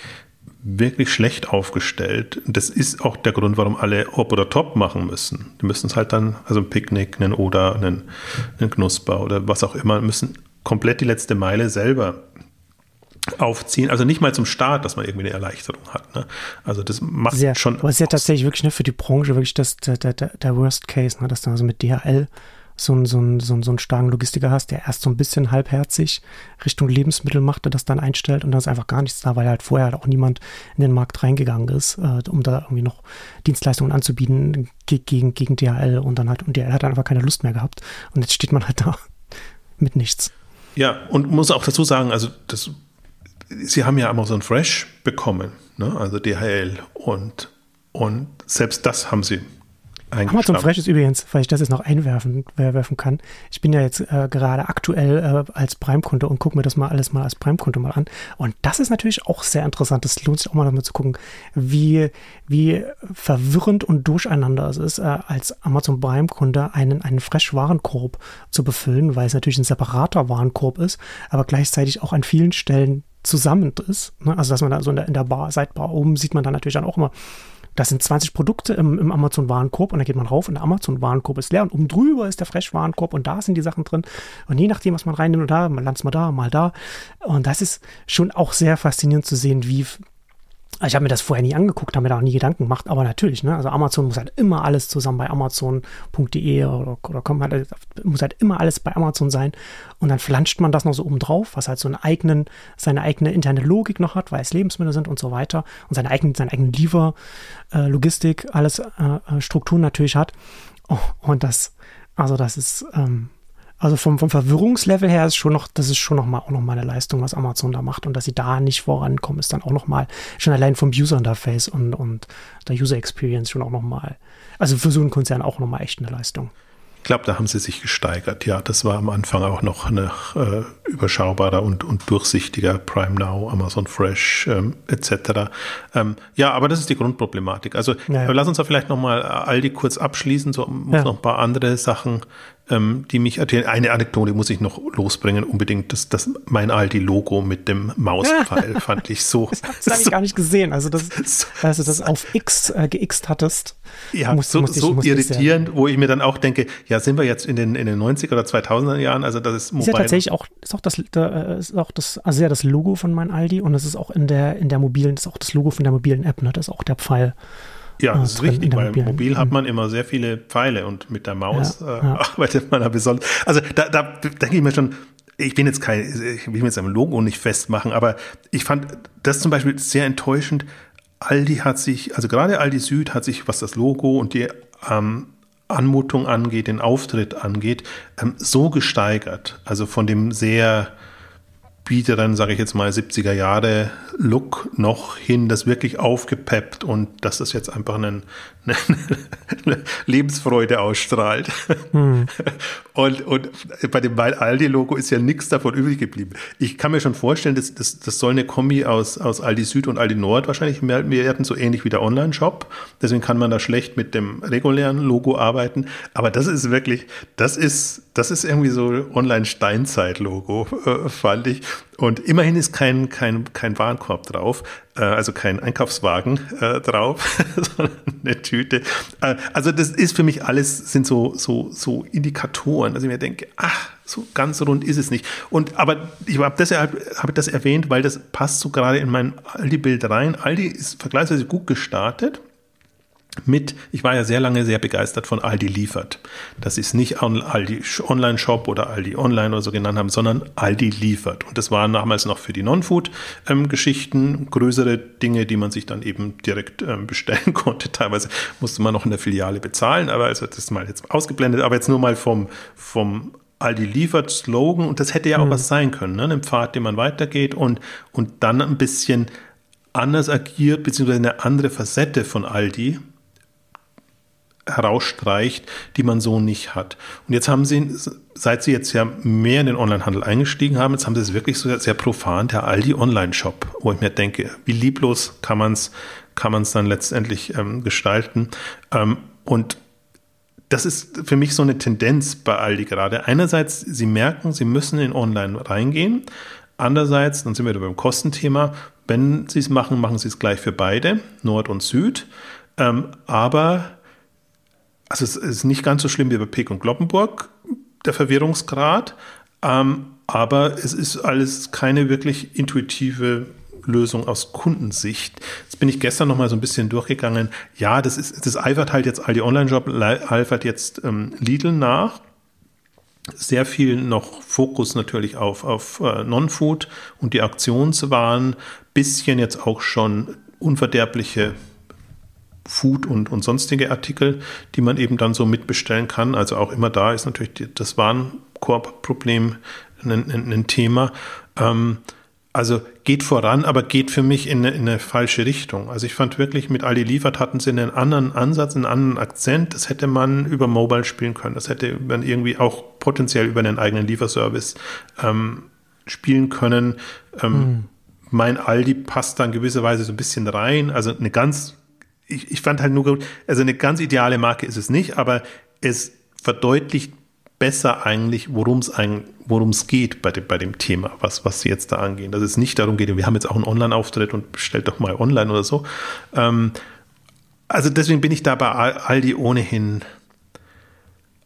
Speaker 2: wirklich schlecht aufgestellt. Das ist auch der Grund, warum alle Hop oder Top machen müssen. Die müssen es halt dann, also ein Picknick, einen Oder, einen, einen Knusper oder was auch immer, müssen komplett die letzte Meile selber aufziehen. Also nicht mal zum Start, dass man irgendwie eine Erleichterung hat. Ne? Also das macht
Speaker 1: sehr,
Speaker 2: schon.
Speaker 1: Aber es ist ja tatsächlich wirklich ne, für die Branche wirklich das, der, der, der Worst Case, ne, dass du also mit DHL so einen, so, einen, so, einen, so einen starken Logistiker hast, der erst so ein bisschen halbherzig Richtung Lebensmittel macht, der das dann einstellt und dann ist einfach gar nichts da, weil halt vorher halt auch niemand in den Markt reingegangen ist, äh, um da irgendwie noch Dienstleistungen anzubieten gegen, gegen DHL und dann halt, und DHL hat einfach keine Lust mehr gehabt und jetzt steht man halt da mit nichts.
Speaker 2: Ja, und muss auch dazu sagen, also das, sie haben ja Amazon Fresh bekommen, ne? also DHL und, und selbst das haben sie
Speaker 1: Amazon Fresh ist übrigens, weil ich das jetzt noch einwerfen werfen kann. Ich bin ja jetzt äh, gerade aktuell äh, als Prime-Kunde und gucke mir das mal alles mal als Prime-Kunde mal an. Und das ist natürlich auch sehr interessant. Das lohnt sich auch mal damit zu gucken, wie, wie verwirrend und durcheinander es ist, äh, als Amazon Prime-Kunde einen, einen Fresh-Warenkorb zu befüllen, weil es natürlich ein separater Warenkorb ist, aber gleichzeitig auch an vielen Stellen zusammen ist. Ne? Also, dass man da so in der, in der Bar, Sidebar oben sieht man dann natürlich dann auch immer das sind 20 Produkte im, im Amazon-Warenkorb und dann geht man rauf und der Amazon-Warenkorb ist leer und oben drüber ist der Fresh-Warenkorb und da sind die Sachen drin. Und je nachdem, was man reinnimmt da, man landet mal da, mal da. Und das ist schon auch sehr faszinierend zu sehen, wie also ich habe mir das vorher nie angeguckt, habe mir da auch nie Gedanken gemacht, aber natürlich, ne? Also Amazon muss halt immer alles zusammen bei Amazon.de oder, oder kommt halt, muss halt immer alles bei Amazon sein. Und dann flanscht man das noch so oben drauf, was halt so einen eigenen, seine eigene interne Logik noch hat, weil es Lebensmittel sind und so weiter. Und seine eigene, seine eigene Liefer, äh, alles äh, äh Strukturen natürlich hat. Oh, und das, also das ist, ähm, also vom, vom Verwirrungslevel her ist schon noch, das ist schon noch mal auch noch mal eine Leistung, was Amazon da macht und dass sie da nicht vorankommen, ist dann auch noch mal schon allein vom User Interface und, und der User Experience schon auch noch mal, also für so einen Konzern auch noch mal echt eine Leistung.
Speaker 2: Ich glaube, da haben sie sich gesteigert. Ja, das war am Anfang auch noch eine äh, überschaubarer und, und durchsichtiger Prime Now, Amazon Fresh ähm, etc. Ähm, ja, aber das ist die Grundproblematik. Also ja. lass uns da vielleicht nochmal Aldi kurz abschließen. So muss ja. noch ein paar andere Sachen ähm, die mich Eine Anekdote muss ich noch losbringen, unbedingt. Das, das mein Aldi-Logo mit dem Mauspfeil fand ich so.
Speaker 1: Das, das habe ich gar nicht gesehen. Also, das, so, als du das auf X äh, geixt hattest.
Speaker 2: Ja, musste, so, musste so ich, irritierend, wo ich mir dann auch denke, ja, sind wir jetzt in den, in den 90er oder 2000er Jahren? Also, das ist
Speaker 1: mobile. Ist ja tatsächlich auch, ist auch das, da, ist auch das, also ja, das Logo von mein Aldi und es ist auch in der, in der mobilen, das ist auch das Logo von der mobilen App, ne? Das ist auch der Pfeil.
Speaker 2: Ja, das ist richtig, weil mobil hat man immer sehr viele Pfeile und mit der Maus ja, äh, ja. arbeitet man da besonders. Also da, da denke ich mir schon, ich bin jetzt kein, ich will mir jetzt am Logo nicht festmachen, aber ich fand das zum Beispiel sehr enttäuschend. Aldi hat sich, also gerade Aldi Süd hat sich, was das Logo und die ähm, Anmutung angeht, den Auftritt angeht, ähm, so gesteigert. Also von dem sehr biederen, sage ich jetzt mal, 70er Jahre Look noch hin, das wirklich aufgepeppt und dass das jetzt einfach einen, eine Lebensfreude ausstrahlt. Hm. Und, und bei dem Aldi-Logo ist ja nichts davon übrig geblieben. Ich kann mir schon vorstellen, das, das, das soll eine Kombi aus, aus Aldi Süd und Aldi Nord wahrscheinlich werden, so ähnlich wie der Online-Shop. Deswegen kann man da schlecht mit dem regulären Logo arbeiten. Aber das ist wirklich, das ist, das ist irgendwie so Online-Steinzeit-Logo, äh, fand ich. Und immerhin ist kein, kein, kein Warenkorb drauf, äh, also kein Einkaufswagen äh, drauf, sondern eine Tüte. Äh, also das ist für mich alles, sind so, so, so Indikatoren, dass ich mir denke, ach, so ganz rund ist es nicht. Und aber ich habe deshalb habe das erwähnt, weil das passt so gerade in mein Aldi-Bild rein. Aldi ist vergleichsweise gut gestartet mit, ich war ja sehr lange sehr begeistert von Aldi liefert. Das ist nicht Aldi Online-Shop oder Aldi Online oder so genannt haben, sondern Aldi liefert. Und das waren damals noch für die Non-Food-Geschichten ähm, größere Dinge, die man sich dann eben direkt ähm, bestellen konnte. Teilweise musste man noch in der Filiale bezahlen, aber also das ist mal jetzt ausgeblendet, aber jetzt nur mal vom, vom Aldi liefert Slogan und das hätte ja auch mhm. was sein können, ne? ein Pfad, den man weitergeht und, und dann ein bisschen anders agiert, beziehungsweise eine andere Facette von Aldi, herausstreicht, die man so nicht hat. Und jetzt haben sie, seit sie jetzt ja mehr in den Onlinehandel eingestiegen haben, jetzt haben sie es wirklich so sehr profan, der Aldi Online-Shop, wo ich mir denke, wie lieblos kann man es kann man's dann letztendlich ähm, gestalten. Ähm, und das ist für mich so eine Tendenz bei Aldi gerade. Einerseits, sie merken, sie müssen in Online reingehen. Andererseits, dann sind wir wieder beim Kostenthema, wenn sie es machen, machen sie es gleich für beide, Nord und Süd. Ähm, aber also es ist nicht ganz so schlimm wie bei Peek und Gloppenburg, der Verwirrungsgrad, ähm, aber es ist alles keine wirklich intuitive Lösung aus Kundensicht. Jetzt bin ich gestern noch mal so ein bisschen durchgegangen. Ja, das ist, das eifert halt jetzt all die Online-Job, eifert jetzt ähm, Lidl nach. Sehr viel noch Fokus natürlich auf, auf äh, Non-Food und die Aktionswaren. Bisschen jetzt auch schon unverderbliche Food und, und sonstige Artikel, die man eben dann so mitbestellen kann. Also auch immer da ist natürlich das Warenkorbproblem ein, ein, ein Thema. Ähm, also geht voran, aber geht für mich in eine, in eine, falsche Richtung. Also ich fand wirklich, mit Aldi Liefert hatten sie einen anderen Ansatz, einen anderen Akzent. Das hätte man über Mobile spielen können. Das hätte man irgendwie auch potenziell über einen eigenen Lieferservice ähm, spielen können. Ähm, hm. Mein Aldi passt dann gewisserweise so ein bisschen rein. Also eine ganz ich, ich fand halt nur also eine ganz ideale Marke ist es nicht, aber es verdeutlicht besser eigentlich, worum es worum es geht bei dem, bei dem Thema, was, was sie jetzt da angehen. Dass es nicht darum geht, wir haben jetzt auch einen Online-Auftritt und bestellt doch mal online oder so. Ähm, also deswegen bin ich da bei Aldi ohnehin.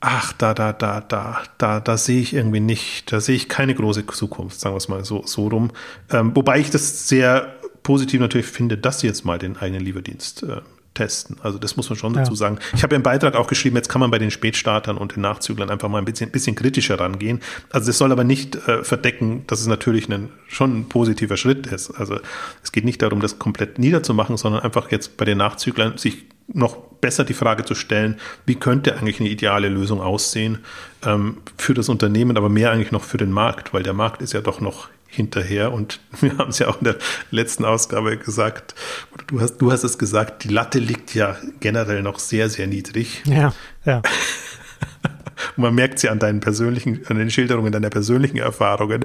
Speaker 2: Ach, da, da, da, da, da, da sehe ich irgendwie nicht, da sehe ich keine große Zukunft, sagen wir es mal so, so rum. Ähm, wobei ich das sehr positiv natürlich finde, dass sie jetzt mal den eigenen Lieferdienst äh, testen. Also das muss man schon dazu ja. sagen. Ich habe ja im Beitrag auch geschrieben, jetzt kann man bei den Spätstartern und den Nachzüglern einfach mal ein bisschen, bisschen kritischer rangehen. Also das soll aber nicht äh, verdecken, dass es natürlich ein, schon ein positiver Schritt ist. Also es geht nicht darum, das komplett niederzumachen, sondern einfach jetzt bei den Nachzüglern sich noch besser die Frage zu stellen, wie könnte eigentlich eine ideale Lösung aussehen ähm, für das Unternehmen, aber mehr eigentlich noch für den Markt, weil der Markt ist ja doch noch hinterher. Und wir haben es ja auch in der letzten Ausgabe gesagt, oder du hast, du hast es gesagt, die Latte liegt ja generell noch sehr, sehr niedrig.
Speaker 1: Ja, ja.
Speaker 2: Und man merkt sie an deinen persönlichen, an den Schilderungen deiner persönlichen Erfahrungen,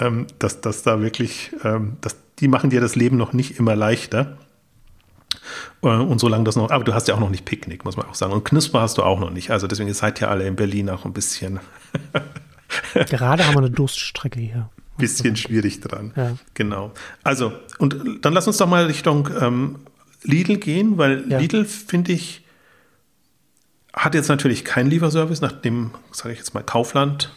Speaker 2: ähm, dass, dass da wirklich, ähm, dass, die machen dir das Leben noch nicht immer leichter. Äh, und solange das noch, aber du hast ja auch noch nicht Picknick, muss man auch sagen. Und Knusper hast du auch noch nicht. Also deswegen seid ihr alle in Berlin auch ein bisschen.
Speaker 1: Gerade haben wir eine Durststrecke hier
Speaker 2: bisschen schwierig dran. Ja. Genau. Also, und dann lass uns doch mal Richtung ähm, Lidl gehen, weil ja. Lidl, finde ich, hat jetzt natürlich keinen Lieferservice, nachdem, sage ich jetzt mal, Kaufland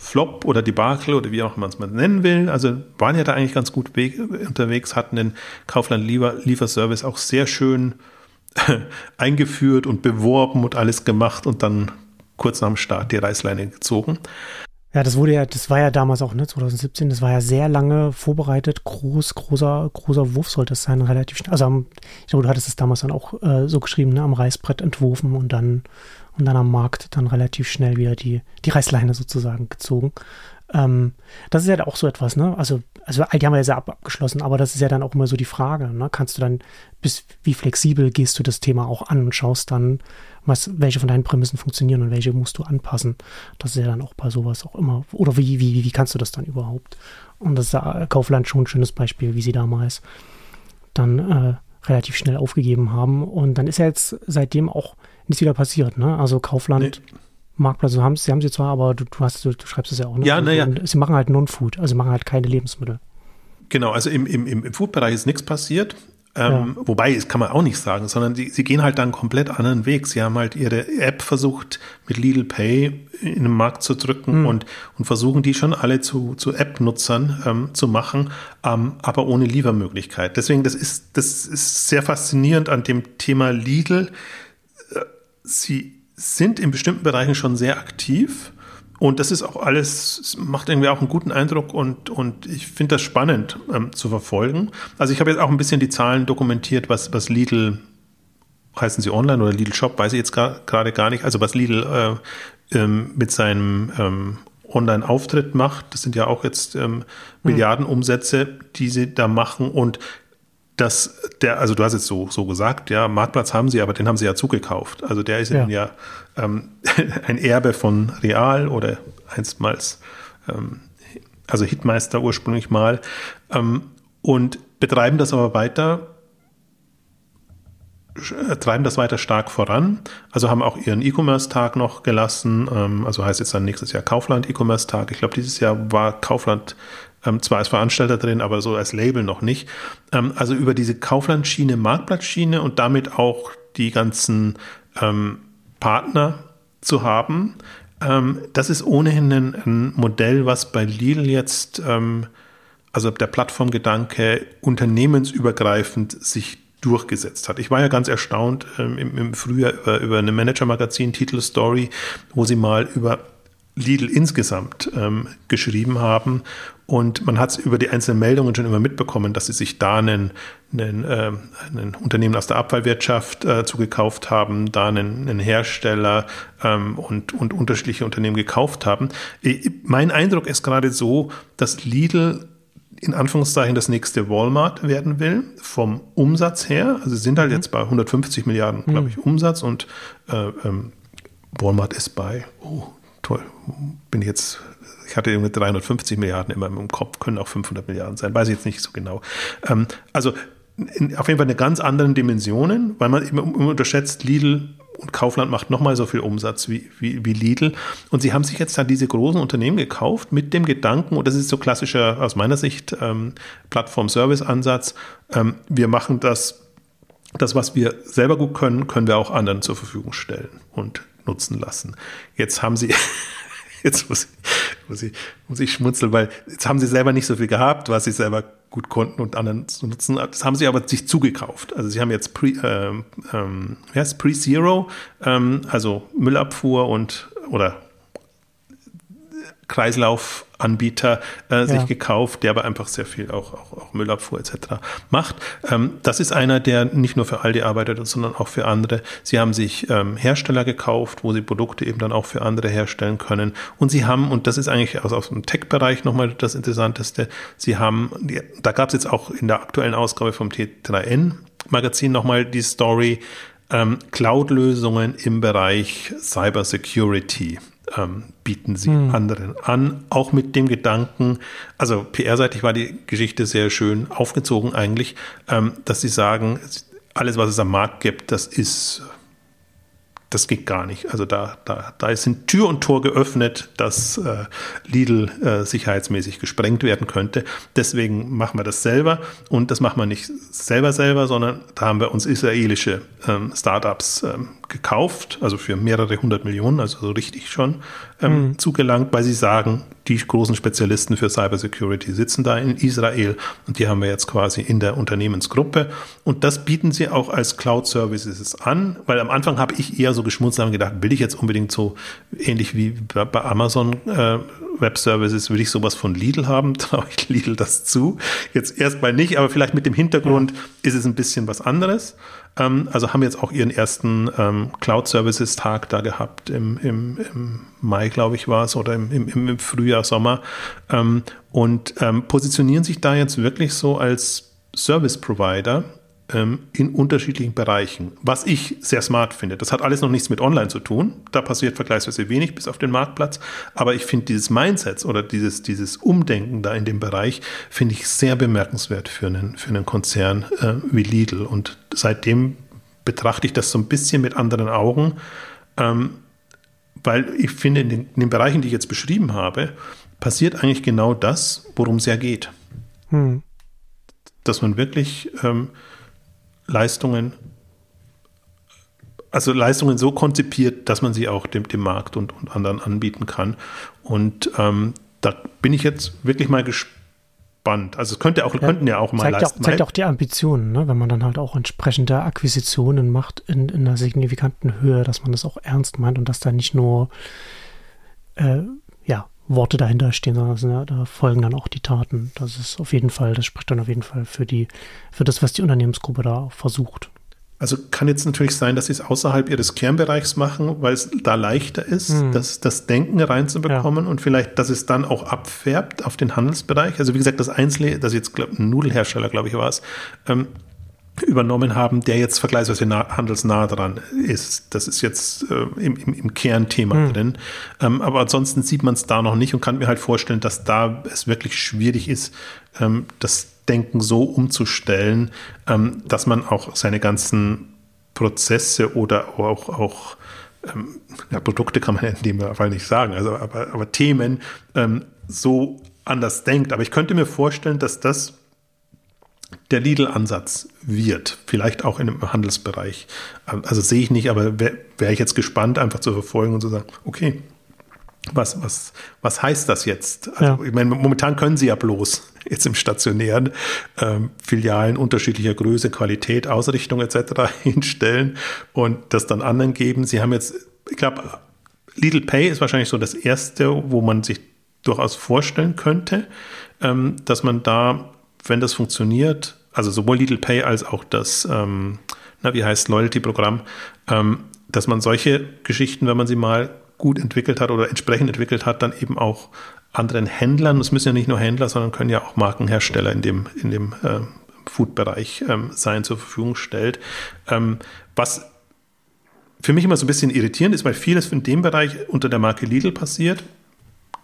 Speaker 2: Flop oder Debakel oder wie auch man es mal nennen will. Also waren ja da eigentlich ganz gut unterwegs, hatten den Kaufland Lieferservice auch sehr schön eingeführt und beworben und alles gemacht und dann kurz nach dem Start die Reißleine gezogen.
Speaker 1: Ja, das wurde ja, das war ja damals auch, ne, 2017, das war ja sehr lange vorbereitet, groß, großer, großer Wurf sollte es sein, relativ schnell. Also ich glaube, du hattest es damals dann auch äh, so geschrieben, ne, am Reißbrett entworfen und dann, und dann am Markt dann relativ schnell wieder die, die Reißleine sozusagen gezogen. Ähm, das ist ja auch so etwas, ne? Also, also die haben wir ja sehr ab, abgeschlossen, aber das ist ja dann auch immer so die Frage, ne? Kannst du dann, bis, wie flexibel gehst du das Thema auch an und schaust dann, was, welche von deinen Prämissen funktionieren und welche musst du anpassen. Das ist ja dann auch bei sowas auch immer. Oder wie, wie, wie kannst du das dann überhaupt? Und das ist ja Kaufland schon ein schönes Beispiel, wie sie damals dann äh, relativ schnell aufgegeben haben. Und dann ist ja jetzt seitdem auch nichts wieder passiert. Ne? Also Kaufland, nee. Marktplatz, sie haben sie zwar, aber du, du, hast, du, du schreibst es ja auch. Ne?
Speaker 2: Ja, naja.
Speaker 1: Sie machen halt Non-Food, also sie machen halt keine Lebensmittel.
Speaker 2: Genau, also im, im, im Food-Bereich ist nichts passiert. Ähm, ja. Wobei, das kann man auch nicht sagen, sondern die, sie gehen halt dann einen komplett anderen Weg. Sie haben halt ihre App versucht, mit Lidl Pay in den Markt zu drücken mhm. und, und versuchen die schon alle zu, zu App-Nutzern ähm, zu machen, ähm, aber ohne Liefermöglichkeit. Deswegen, das ist, das ist sehr faszinierend an dem Thema Lidl. Äh, sie sind in bestimmten Bereichen schon sehr aktiv und das ist auch alles, macht irgendwie auch einen guten Eindruck und, und ich finde das spannend ähm, zu verfolgen. Also ich habe jetzt auch ein bisschen die Zahlen dokumentiert, was, was Lidl, heißen sie online oder Lidl Shop, weiß ich jetzt gerade gar nicht, also was Lidl äh, ähm, mit seinem ähm, Online-Auftritt macht. Das sind ja auch jetzt ähm, hm. Milliardenumsätze, die sie da machen und dass der, also du hast jetzt so, so gesagt, ja, Marktplatz haben sie, aber den haben sie ja zugekauft. Also der ist ja, ja ähm, ein Erbe von Real oder einstmals, ähm, also Hitmeister ursprünglich mal, ähm, und betreiben das aber weiter, äh, treiben das weiter stark voran. Also haben auch ihren E-Commerce-Tag noch gelassen, ähm, also heißt jetzt dann nächstes Jahr Kaufland E-Commerce-Tag. Ich glaube, dieses Jahr war Kaufland ähm, zwar als Veranstalter drin, aber so als Label noch nicht. Ähm, also über diese Kaufland-Schiene, Marktplatz-Schiene und damit auch die ganzen ähm, Partner zu haben. Ähm, das ist ohnehin ein, ein, Modell, was bei Lidl jetzt, ähm, also der Plattformgedanke, unternehmensübergreifend sich durchgesetzt hat. Ich war ja ganz erstaunt ähm, im, im, Frühjahr über, über eine Manager-Magazin-Titel-Story, wo sie mal über Lidl insgesamt ähm, geschrieben haben. Und man hat es über die einzelnen Meldungen schon immer mitbekommen, dass sie sich da einen, einen, äh, einen Unternehmen aus der Abfallwirtschaft äh, zugekauft haben, da einen, einen Hersteller ähm, und, und unterschiedliche Unternehmen gekauft haben. Ich, mein Eindruck ist gerade so, dass Lidl in Anführungszeichen das nächste Walmart werden will, vom Umsatz her. Also sie sind halt mhm. jetzt bei 150 Milliarden, glaube mhm. ich, Umsatz und äh, ähm, Walmart ist bei, oh, toll, bin ich jetzt, ich hatte irgendwie 350 Milliarden immer im Kopf, können auch 500 Milliarden sein, weiß ich jetzt nicht so genau. Ähm, also in, auf jeden Fall eine ganz anderen Dimensionen, weil man immer, immer unterschätzt, Lidl und Kaufland macht nochmal so viel Umsatz wie, wie, wie, Lidl. Und sie haben sich jetzt dann diese großen Unternehmen gekauft mit dem Gedanken, und das ist so klassischer aus meiner Sicht ähm, Plattform-Service-Ansatz, ähm, wir machen das das, was wir selber gut können, können wir auch anderen zur Verfügung stellen und nutzen lassen. Jetzt haben sie, jetzt muss ich, muss ich, muss ich schmunzeln, weil jetzt haben sie selber nicht so viel gehabt, was sie selber gut konnten und anderen zu nutzen. Das haben sie aber sich zugekauft. Also sie haben jetzt Pre, ähm, ähm, Pre-Zero, ähm, also Müllabfuhr und oder Kreislaufanbieter äh, sich ja. gekauft, der aber einfach sehr viel auch, auch, auch Müllabfuhr etc. macht. Ähm, das ist einer, der nicht nur für Aldi arbeitet, sondern auch für andere. Sie haben sich ähm, Hersteller gekauft, wo sie Produkte eben dann auch für andere herstellen können. Und sie haben, und das ist eigentlich aus, aus dem Tech-Bereich nochmal das Interessanteste, sie haben, da gab es jetzt auch in der aktuellen Ausgabe vom T3N Magazin nochmal die Story, ähm, Cloud-Lösungen im Bereich Cyber Security ähm, bieten sie hm. anderen an, auch mit dem Gedanken, also PR-seitig war die Geschichte sehr schön aufgezogen eigentlich, ähm, dass sie sagen, alles, was es am Markt gibt, das ist das geht gar nicht. Also da, da, da sind Tür und Tor geöffnet, dass äh, Lidl äh, sicherheitsmäßig gesprengt werden könnte. Deswegen machen wir das selber und das machen wir nicht selber selber, sondern da haben wir uns israelische ähm, Startups ähm, gekauft, also für mehrere hundert Millionen, also so richtig schon ähm, mhm. zugelangt, weil sie sagen, die großen Spezialisten für Cybersecurity sitzen da in Israel und die haben wir jetzt quasi in der Unternehmensgruppe und das bieten sie auch als Cloud Services an, weil am Anfang habe ich eher so geschmunzelt und gedacht, will ich jetzt unbedingt so ähnlich wie bei Amazon äh, Web Services, will ich sowas von Lidl haben, traue ich Lidl das zu. Jetzt erstmal nicht, aber vielleicht mit dem Hintergrund ist es ein bisschen was anderes. Ähm, also haben jetzt auch ihren ersten ähm, Cloud Services Tag da gehabt im, im, im Mai, glaube ich, war es, oder im, im, im Frühjahr, Sommer. Ähm, und ähm, positionieren sich da jetzt wirklich so als Service Provider in unterschiedlichen Bereichen, was ich sehr smart finde. Das hat alles noch nichts mit Online zu tun. Da passiert vergleichsweise wenig bis auf den Marktplatz. Aber ich finde dieses Mindset oder dieses, dieses Umdenken da in dem Bereich, finde ich sehr bemerkenswert für einen, für einen Konzern äh, wie Lidl. Und seitdem betrachte ich das so ein bisschen mit anderen Augen, ähm, weil ich finde, in den, in den, Bereichen, die ich jetzt beschrieben habe, passiert eigentlich genau das, worum es ja geht. Hm. Dass man wirklich ähm, Leistungen, also Leistungen so konzipiert, dass man sie auch dem, dem Markt und, und anderen anbieten kann. Und ähm, da bin ich jetzt wirklich mal gespannt. Also es könnte auch, ja, könnten ja auch mal
Speaker 1: zeigt
Speaker 2: leisten.
Speaker 1: Auch, zeigt auch die Ambitionen, ne? wenn man dann halt auch entsprechende Akquisitionen macht in, in einer signifikanten Höhe, dass man das auch ernst meint und dass da nicht nur äh, Worte dahinter stehen, sondern da folgen dann auch die Taten. Das ist auf jeden Fall, das spricht dann auf jeden Fall für die, für das, was die Unternehmensgruppe da versucht.
Speaker 2: Also kann jetzt natürlich sein, dass sie es außerhalb ihres Kernbereichs machen, weil es da leichter ist, hm. das, das Denken reinzubekommen ja. und vielleicht, dass es dann auch abfärbt auf den Handelsbereich. Also wie gesagt, das Einzelne, das jetzt glaub, ein Nudelhersteller, glaube ich, war es, ähm, übernommen haben, der jetzt vergleichsweise nah, handelsnah dran ist. Das ist jetzt äh, im, im, im, Kernthema hm. drin. Ähm, aber ansonsten sieht man es da noch nicht und kann mir halt vorstellen, dass da es wirklich schwierig ist, ähm, das Denken so umzustellen, ähm, dass man auch seine ganzen Prozesse oder auch, auch ähm, ja, Produkte kann man in dem Fall nicht sagen, also aber, aber Themen ähm, so anders denkt. Aber ich könnte mir vorstellen, dass das der Lidl-Ansatz wird, vielleicht auch dem Handelsbereich. Also sehe ich nicht, aber wäre wär ich jetzt gespannt, einfach zu verfolgen und zu sagen, okay, was, was, was heißt das jetzt? Also, ja. ich meine, momentan können sie ja bloß jetzt im stationären ähm, Filialen unterschiedlicher Größe, Qualität, Ausrichtung etc. hinstellen und das dann anderen geben. Sie haben jetzt, ich glaube, Lidl Pay ist wahrscheinlich so das erste, wo man sich durchaus vorstellen könnte, ähm, dass man da wenn das funktioniert, also sowohl Lidl Pay als auch das, ähm, na, wie heißt Loyalty-Programm, ähm, dass man solche Geschichten, wenn man sie mal gut entwickelt hat oder entsprechend entwickelt hat, dann eben auch anderen Händlern, es müssen ja nicht nur Händler, sondern können ja auch Markenhersteller in dem, in dem äh, Food-Bereich ähm, sein, zur Verfügung stellt. Ähm, was für mich immer so ein bisschen irritierend ist, weil vieles in dem Bereich unter der Marke Lidl passiert.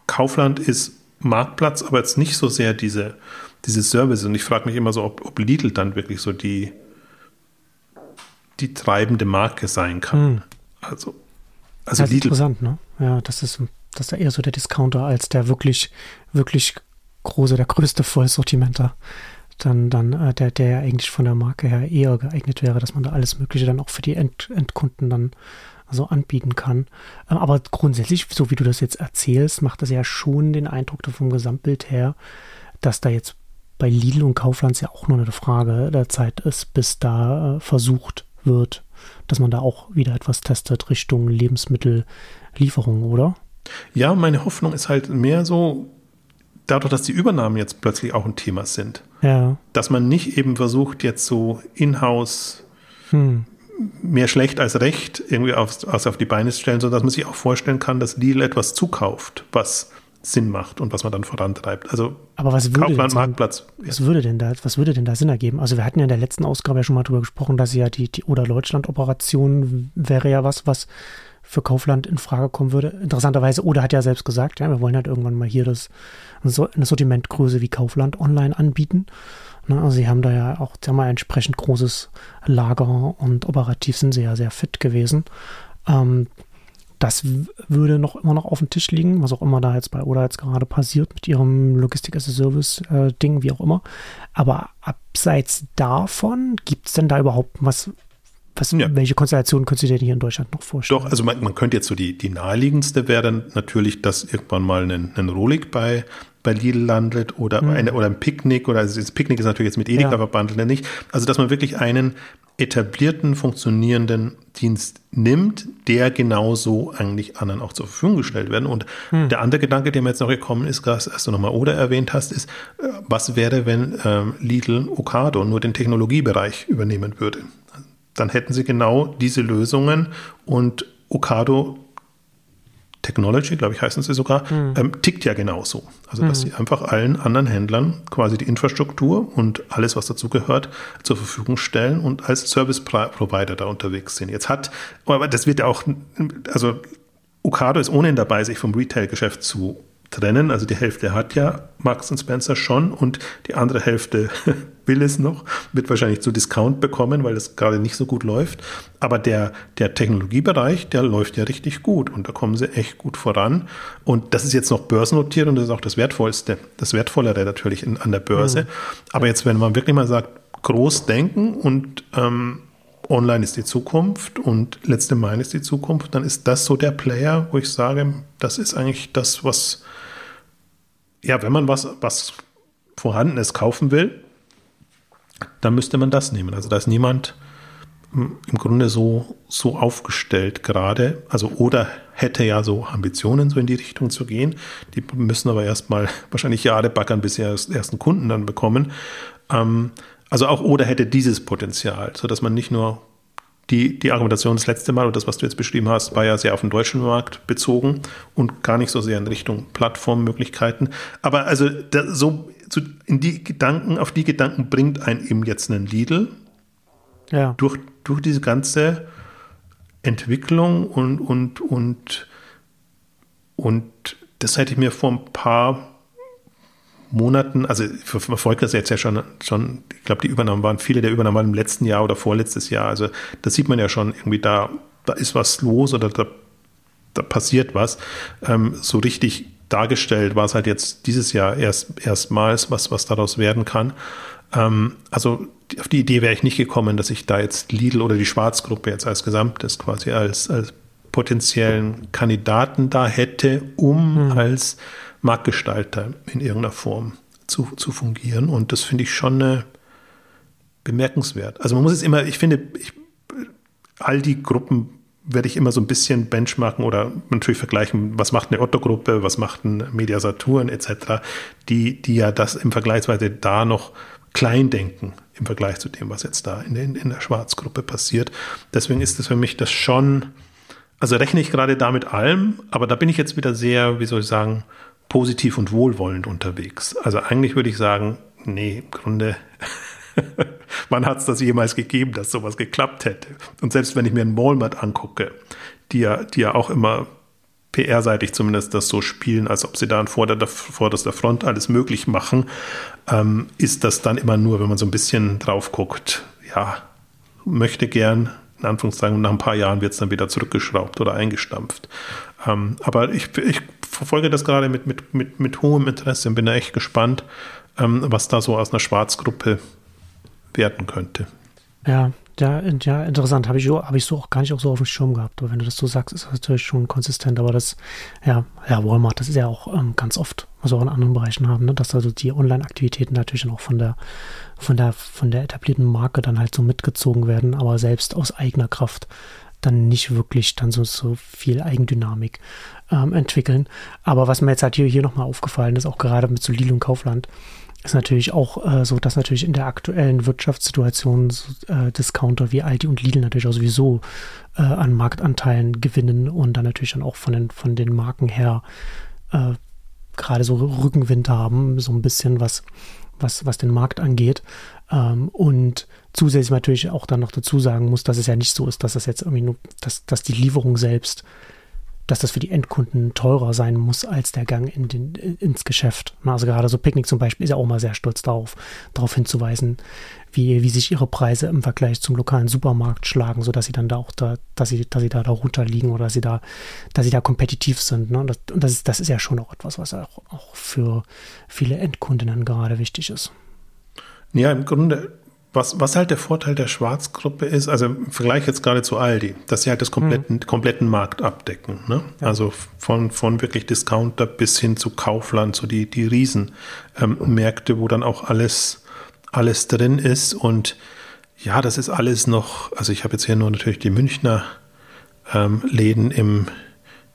Speaker 2: Kaufland ist Marktplatz, aber jetzt nicht so sehr diese diese Service. Und ich frage mich immer so, ob, ob, Lidl dann wirklich so die, die treibende Marke sein kann. Hm. Also,
Speaker 1: also das ist Lidl. interessant, ne? Ja, das ist, das ist eher so der Discounter als der wirklich, wirklich große, der größte Vollsortimenter. dann, dann äh, der, der ja eigentlich von der Marke her eher geeignet wäre, dass man da alles Mögliche dann auch für die End, Endkunden dann so anbieten kann. Ähm, aber grundsätzlich, so wie du das jetzt erzählst, macht das ja schon den Eindruck vom Gesamtbild her, dass da jetzt bei Lidl und Kaufland ja auch nur eine Frage der Zeit ist, bis da äh, versucht wird, dass man da auch wieder etwas testet Richtung Lebensmittellieferung, oder?
Speaker 2: Ja, meine Hoffnung ist halt mehr so, dadurch, dass die Übernahmen jetzt plötzlich auch ein Thema sind,
Speaker 1: ja.
Speaker 2: dass man nicht eben versucht, jetzt so in-house hm. Mehr schlecht als recht irgendwie auf, auf die Beine stellen, sondern dass man sich auch vorstellen kann, dass Lidl etwas zukauft, was Sinn macht und was man dann vorantreibt. Also
Speaker 1: aber was würde
Speaker 2: Kaufland,
Speaker 1: denn,
Speaker 2: Marktplatz.
Speaker 1: Was würde denn da, was würde denn da Sinn ergeben? Also wir hatten ja in der letzten Ausgabe ja schon mal darüber gesprochen, dass ja die, die Oder Deutschland Operation wäre ja was, was für Kaufland in Frage kommen würde. Interessanterweise, Oder hat ja selbst gesagt, ja, wir wollen halt irgendwann mal hier das eine Sortimentgröße wie Kaufland online anbieten. Ne, also sie haben da ja auch, sagen wir mal, entsprechend großes Lager und operativ sind sie ja sehr fit gewesen. Ähm, das würde noch immer noch auf dem Tisch liegen, was auch immer da jetzt bei Oder jetzt gerade passiert mit ihrem Logistik as a Service äh, Ding, wie auch immer. Aber abseits davon, gibt es denn da überhaupt was, was, ja. Welche Konstellationen könntest du dir hier in Deutschland noch vorstellen?
Speaker 2: Doch, also man, man könnte jetzt so die, die naheliegendste wäre dann natürlich, dass irgendwann mal ein, ein Rolik bei, bei Lidl landet oder, mhm. eine, oder ein Picknick oder also das Picknick ist natürlich jetzt mit Edeka ja. verbandelt, nicht. Also dass man wirklich einen etablierten, funktionierenden Dienst nimmt, der genauso eigentlich anderen auch zur Verfügung gestellt werden. Und hm. der andere Gedanke, der mir jetzt noch gekommen ist, was du nochmal oder erwähnt hast, ist, äh, was wäre, wenn ähm, Lidl Ocado nur den Technologiebereich übernehmen würde? Dann hätten sie genau diese Lösungen und Ocado Technology, glaube ich, heißen sie sogar, mhm. ähm, tickt ja genauso. Also, dass mhm. sie einfach allen anderen Händlern quasi die Infrastruktur und alles, was dazu gehört, zur Verfügung stellen und als Service Provider da unterwegs sind. Jetzt hat, aber das wird ja auch, also Ocado ist ohnehin dabei, sich vom Retail-Geschäft zu trennen. Also die Hälfte hat ja Marks Spencer schon und die andere Hälfte will es noch, wird wahrscheinlich zu Discount bekommen, weil das gerade nicht so gut läuft. Aber der, der Technologiebereich, der läuft ja richtig gut und da kommen sie echt gut voran. Und das ist jetzt noch börsennotiert und das ist auch das Wertvollste, das Wertvollere natürlich in, an der Börse. Mhm. Aber jetzt, wenn man wirklich mal sagt, groß denken und ähm, Online ist die Zukunft und letzte Meile ist die Zukunft, dann ist das so der Player, wo ich sage, das ist eigentlich das, was ja, wenn man was, was Vorhandenes kaufen will, dann müsste man das nehmen. Also da ist niemand hm, im Grunde so, so aufgestellt gerade. Also oder hätte ja so Ambitionen, so in die Richtung zu gehen. Die müssen aber erstmal wahrscheinlich Jahre backern, bis sie ersten Kunden dann bekommen. Ähm, also auch oder hätte dieses Potenzial, sodass man nicht nur die, die Argumentation das letzte Mal und das, was du jetzt beschrieben hast, war ja sehr auf den deutschen Markt bezogen und gar nicht so sehr in Richtung Plattformmöglichkeiten. Aber also da, so zu, in die Gedanken, auf die Gedanken bringt ein eben jetzt einen Lidl.
Speaker 1: Ja.
Speaker 2: Durch, durch diese ganze Entwicklung und, und, und, und das hätte ich mir vor ein paar Monaten, also ich verfolge das jetzt ja schon, schon ich glaube, die Übernahmen waren, viele der Übernahmen waren im letzten Jahr oder vorletztes Jahr. Also das sieht man ja schon irgendwie, da, da ist was los oder da, da passiert was. Ähm, so richtig dargestellt war es halt jetzt dieses Jahr erst erstmals, was, was daraus werden kann. Ähm, also auf die Idee wäre ich nicht gekommen, dass ich da jetzt Lidl oder die Schwarzgruppe jetzt als Gesamtes quasi als, als potenziellen Kandidaten da hätte, um mhm. als Marktgestalter in irgendeiner Form zu, zu fungieren. Und das finde ich schon äh, bemerkenswert. Also man muss es immer, ich finde, ich, all die Gruppen werde ich immer so ein bisschen benchmarken oder natürlich vergleichen, was macht eine Otto-Gruppe, was macht ein Media Saturn etc., die, die ja das im Vergleichsweise da noch klein denken im Vergleich zu dem, was jetzt da in, in, in der Schwarzgruppe passiert. Deswegen ist es für mich das schon, also rechne ich gerade da mit allem, aber da bin ich jetzt wieder sehr, wie soll ich sagen, positiv und wohlwollend unterwegs. Also eigentlich würde ich sagen, nee, im Grunde, wann hat es das jemals gegeben, dass sowas geklappt hätte? Und selbst wenn ich mir einen Walmart angucke, die ja, die ja auch immer PR-seitig zumindest das so spielen, als ob sie da an vorder, vorderster Front alles möglich machen, ähm, ist das dann immer nur, wenn man so ein bisschen drauf guckt, ja, möchte gern, in Anführungszeichen, nach ein paar Jahren wird es dann wieder zurückgeschraubt oder eingestampft. Ähm, aber ich, ich verfolge das gerade mit, mit, mit, mit hohem Interesse und bin da echt gespannt, ähm, was da so aus einer Schwarzgruppe werden könnte.
Speaker 1: Ja, ja, ja interessant. Habe ich, hab ich so auch gar nicht auch so auf dem Schirm gehabt. Aber wenn du das so sagst, ist das natürlich schon konsistent. Aber das, ja, ja, Walmart, das ist ja auch ähm, ganz oft, was wir auch in anderen Bereichen haben, ne? dass also die Online-Aktivitäten natürlich dann auch von der, von der, von der etablierten Marke dann halt so mitgezogen werden, aber selbst aus eigener Kraft dann nicht wirklich dann so, so viel Eigendynamik ähm, entwickeln. Aber was mir jetzt halt hier, hier nochmal aufgefallen ist, auch gerade mit so Lidl und Kaufland, ist natürlich auch äh, so, dass natürlich in der aktuellen Wirtschaftssituation äh, Discounter wie Aldi und Lidl natürlich auch sowieso äh, an Marktanteilen gewinnen und dann natürlich dann auch von den, von den Marken her äh, gerade so Rückenwind haben, so ein bisschen was, was, was den Markt angeht. Ähm, und zusätzlich natürlich auch dann noch dazu sagen muss, dass es ja nicht so ist, dass das jetzt irgendwie nur, dass, dass die Lieferung selbst dass das für die Endkunden teurer sein muss als der Gang in den, ins Geschäft. Also gerade so Picknick zum Beispiel ist ja auch mal sehr stolz darauf, darauf hinzuweisen, wie, wie sich ihre Preise im Vergleich zum lokalen Supermarkt schlagen, sodass sie dann da auch da, dass sie, dass sie da darunter liegen oder dass sie da, dass sie da kompetitiv sind. Ne? Und, das, und das, ist, das ist ja schon auch etwas, was auch, auch für viele Endkundinnen gerade wichtig ist.
Speaker 2: Ja, im Grunde was, was halt der Vorteil der Schwarzgruppe ist, also im Vergleich jetzt gerade zu Aldi, dass sie halt das kompletten, mhm. kompletten Markt abdecken. Ne? Ja. Also von, von wirklich Discounter bis hin zu Kaufland, so die, die Riesenmärkte, ähm, wo dann auch alles, alles drin ist. Und ja, das ist alles noch, also ich habe jetzt hier nur natürlich die Münchner ähm, Läden im,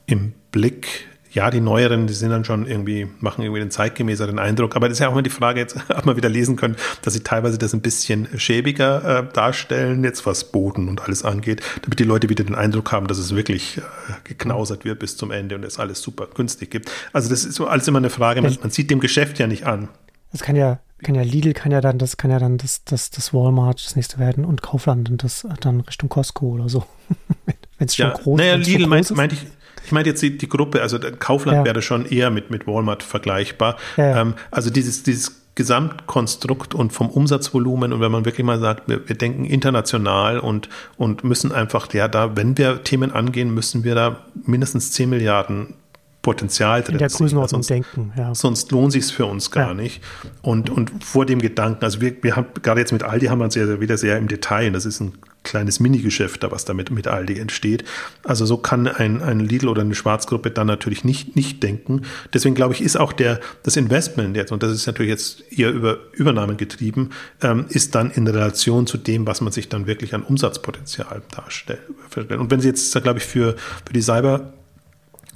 Speaker 2: im Blick ja, die neueren, die sind dann schon irgendwie, machen irgendwie den zeitgemäßeren Eindruck. Aber das ist ja auch immer die Frage, jetzt hat man wieder lesen können, dass sie teilweise das ein bisschen schäbiger äh, darstellen, jetzt was Boden und alles angeht, damit die Leute wieder den Eindruck haben, dass es wirklich äh, geknausert wird bis zum Ende und es alles super günstig gibt. Also das ist alles immer eine Frage, man, man sieht dem Geschäft ja nicht an.
Speaker 1: Das kann ja, kann ja Lidl kann ja dann, das kann ja dann das, das, das Walmart das nächste werden und Kaufland und das dann Richtung Costco oder so.
Speaker 2: Wenn es schon ja, groß naja, Lidl meinte meint ich, ich meine jetzt die, die Gruppe, also Kaufland ja. wäre schon eher mit, mit Walmart vergleichbar. Ja. Ähm, also dieses, dieses Gesamtkonstrukt und vom Umsatzvolumen und wenn man wirklich mal sagt, wir, wir, denken international und, und müssen einfach, ja, da, wenn wir Themen angehen, müssen wir da mindestens 10 Milliarden Potenzial
Speaker 1: drin. In der Größenordnung sonst, denken,
Speaker 2: ja. Sonst lohnt sich für uns gar ja. nicht. Und, und vor dem Gedanken, also wir, wir haben gerade jetzt mit Aldi haben wir uns ja wieder sehr im Detail, das ist ein kleines Minigeschäft da, was damit mit Aldi entsteht. Also so kann ein, ein Lidl oder eine Schwarzgruppe dann natürlich nicht, nicht denken. Deswegen glaube ich, ist auch der, das Investment jetzt, und das ist natürlich jetzt eher über Übernahmen getrieben, ähm, ist dann in Relation zu dem, was man sich dann wirklich an Umsatzpotenzial darstellt. Und wenn Sie jetzt, glaube ich, für, für die Cyber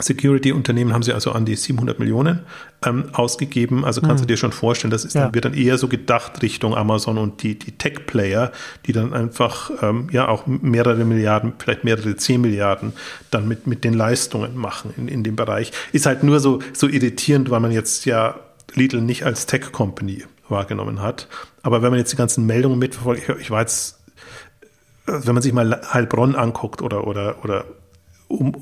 Speaker 2: Security-Unternehmen haben sie also an die 700 Millionen ähm, ausgegeben. Also kannst mhm. du dir schon vorstellen, das ist ja. dann, wird dann eher so gedacht Richtung Amazon und die, die Tech-Player, die dann einfach ähm, ja auch mehrere Milliarden, vielleicht mehrere 10 Milliarden dann mit, mit den Leistungen machen in, in dem Bereich. Ist halt nur so, so irritierend, weil man jetzt ja Lidl nicht als Tech-Company wahrgenommen hat. Aber wenn man jetzt die ganzen Meldungen mitverfolgt, ich, ich war jetzt, wenn man sich mal Heilbronn anguckt oder, oder, oder um,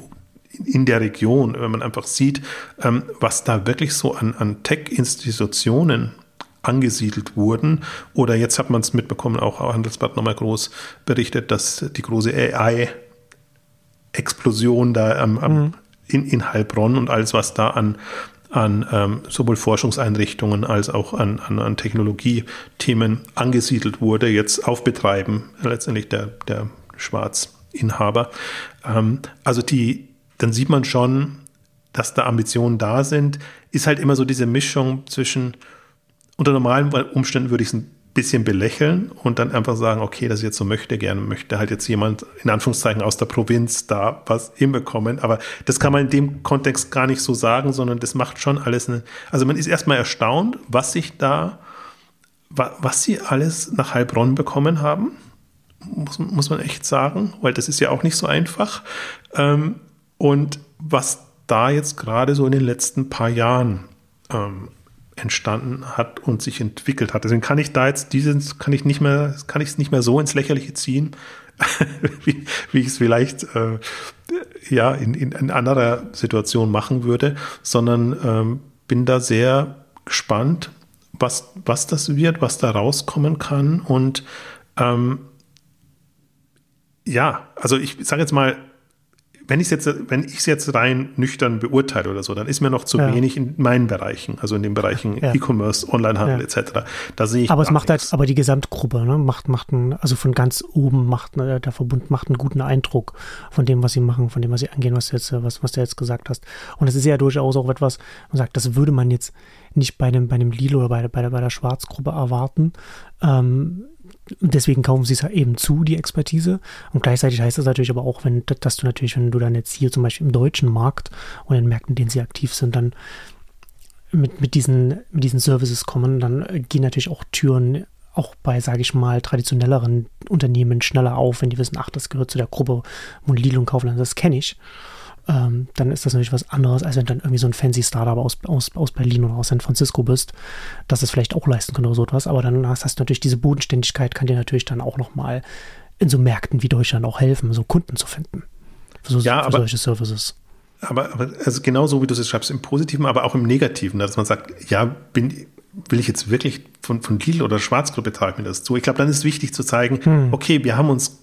Speaker 2: in der Region, wenn man einfach sieht, ähm, was da wirklich so an, an Tech-Institutionen angesiedelt wurden. Oder jetzt hat man es mitbekommen, auch Handelsblatt nochmal groß berichtet, dass die große AI-Explosion da am, am, mhm. in, in Heilbronn und alles, was da an, an ähm, sowohl Forschungseinrichtungen als auch an, an, an Technologiethemen angesiedelt wurde, jetzt aufbetreiben, letztendlich der, der Schwarzinhaber. Ähm, also die, dann sieht man schon, dass da Ambitionen da sind. Ist halt immer so diese Mischung zwischen, unter normalen Umständen würde ich es ein bisschen belächeln und dann einfach sagen, okay, das jetzt so möchte, gerne möchte halt jetzt jemand in Anführungszeichen aus der Provinz da was hinbekommen. Aber das kann man in dem Kontext gar nicht so sagen, sondern das macht schon alles eine, also man ist erstmal erstaunt, was sich da, was sie alles nach Heilbronn bekommen haben. Muss, muss man echt sagen, weil das ist ja auch nicht so einfach. Ähm, und was da jetzt gerade so in den letzten paar Jahren ähm, entstanden hat und sich entwickelt hat. Deswegen kann ich da jetzt dieses, kann ich nicht mehr, kann ich es nicht mehr so ins Lächerliche ziehen, wie, wie ich es vielleicht äh, ja in, in, in anderer Situation machen würde, sondern ähm, bin da sehr gespannt, was, was das wird, was da rauskommen kann. Und ähm, ja, also ich sage jetzt mal, wenn ich es jetzt, wenn ich es jetzt rein nüchtern beurteile oder so, dann ist mir noch zu ja. wenig in meinen Bereichen, also in den Bereichen ja. E-Commerce, Onlinehandel ja. etc.
Speaker 1: Da sehe ich. Aber es macht halt, nichts. halt, aber die Gesamtgruppe ne, macht, macht ein, also von ganz oben macht ne, der Verbund macht einen guten Eindruck von dem, was sie machen, von dem, was sie angehen, was du jetzt, was, was du jetzt gesagt hast. Und das ist ja durchaus auch etwas, man sagt, das würde man jetzt nicht bei einem, bei einem Lilo oder bei, bei, der, bei der Schwarzgruppe erwarten. Ähm, deswegen kaufen sie es halt eben zu, die Expertise. Und gleichzeitig heißt das natürlich aber auch, wenn, dass du natürlich, wenn du dann jetzt hier zum Beispiel im deutschen Markt und in Märkten, in denen sie aktiv sind, dann mit, mit, diesen, mit diesen Services kommen, dann gehen natürlich auch Türen auch bei, sage ich mal, traditionelleren Unternehmen schneller auf, wenn die wissen, ach, das gehört zu der Gruppe und Lidl und Kaufland, das kenne ich ähm, dann ist das natürlich was anderes, als wenn du dann irgendwie so ein fancy Startup aus, aus, aus Berlin oder aus San Francisco bist, dass das vielleicht auch leisten könnte oder so etwas. Aber dann hast, hast du natürlich diese Bodenständigkeit, kann dir natürlich dann auch nochmal in so Märkten wie Deutschland auch helfen, so Kunden zu finden.
Speaker 2: Für, so, ja, für aber, solche Services. Aber, aber also genauso wie du es schreibst, im Positiven, aber auch im Negativen, dass man sagt, ja, bin, will ich jetzt wirklich von, von Lidl oder Schwarzgruppe tragen mir das zu? Ich glaube, dann ist wichtig zu zeigen, hm. okay, wir haben uns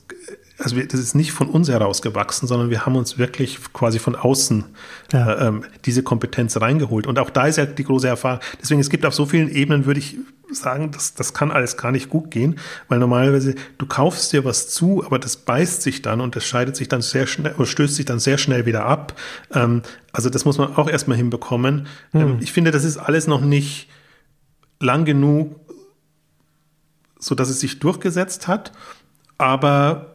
Speaker 2: also wir, das ist nicht von uns herausgewachsen, sondern wir haben uns wirklich quasi von außen ja. äh, ähm, diese Kompetenz reingeholt. Und auch da ist ja die große Erfahrung. Deswegen, es gibt auf so vielen Ebenen, würde ich sagen, das, das kann alles gar nicht gut gehen, weil normalerweise du kaufst dir was zu, aber das beißt sich dann und das scheidet sich dann sehr schnell oder stößt sich dann sehr schnell wieder ab. Ähm, also das muss man auch erstmal hinbekommen. Mhm. Ähm, ich finde, das ist alles noch nicht lang genug, so dass es sich durchgesetzt hat, aber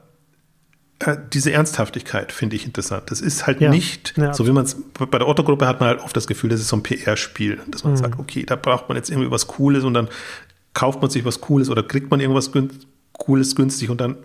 Speaker 2: äh, diese Ernsthaftigkeit finde ich interessant. Das ist halt ja. nicht, ja. so wie man es, bei der Otto-Gruppe hat man halt oft das Gefühl, das ist so ein PR-Spiel, dass man mhm. sagt, okay, da braucht man jetzt irgendwie was Cooles und dann kauft man sich was Cooles oder kriegt man irgendwas Cooles günstig und dann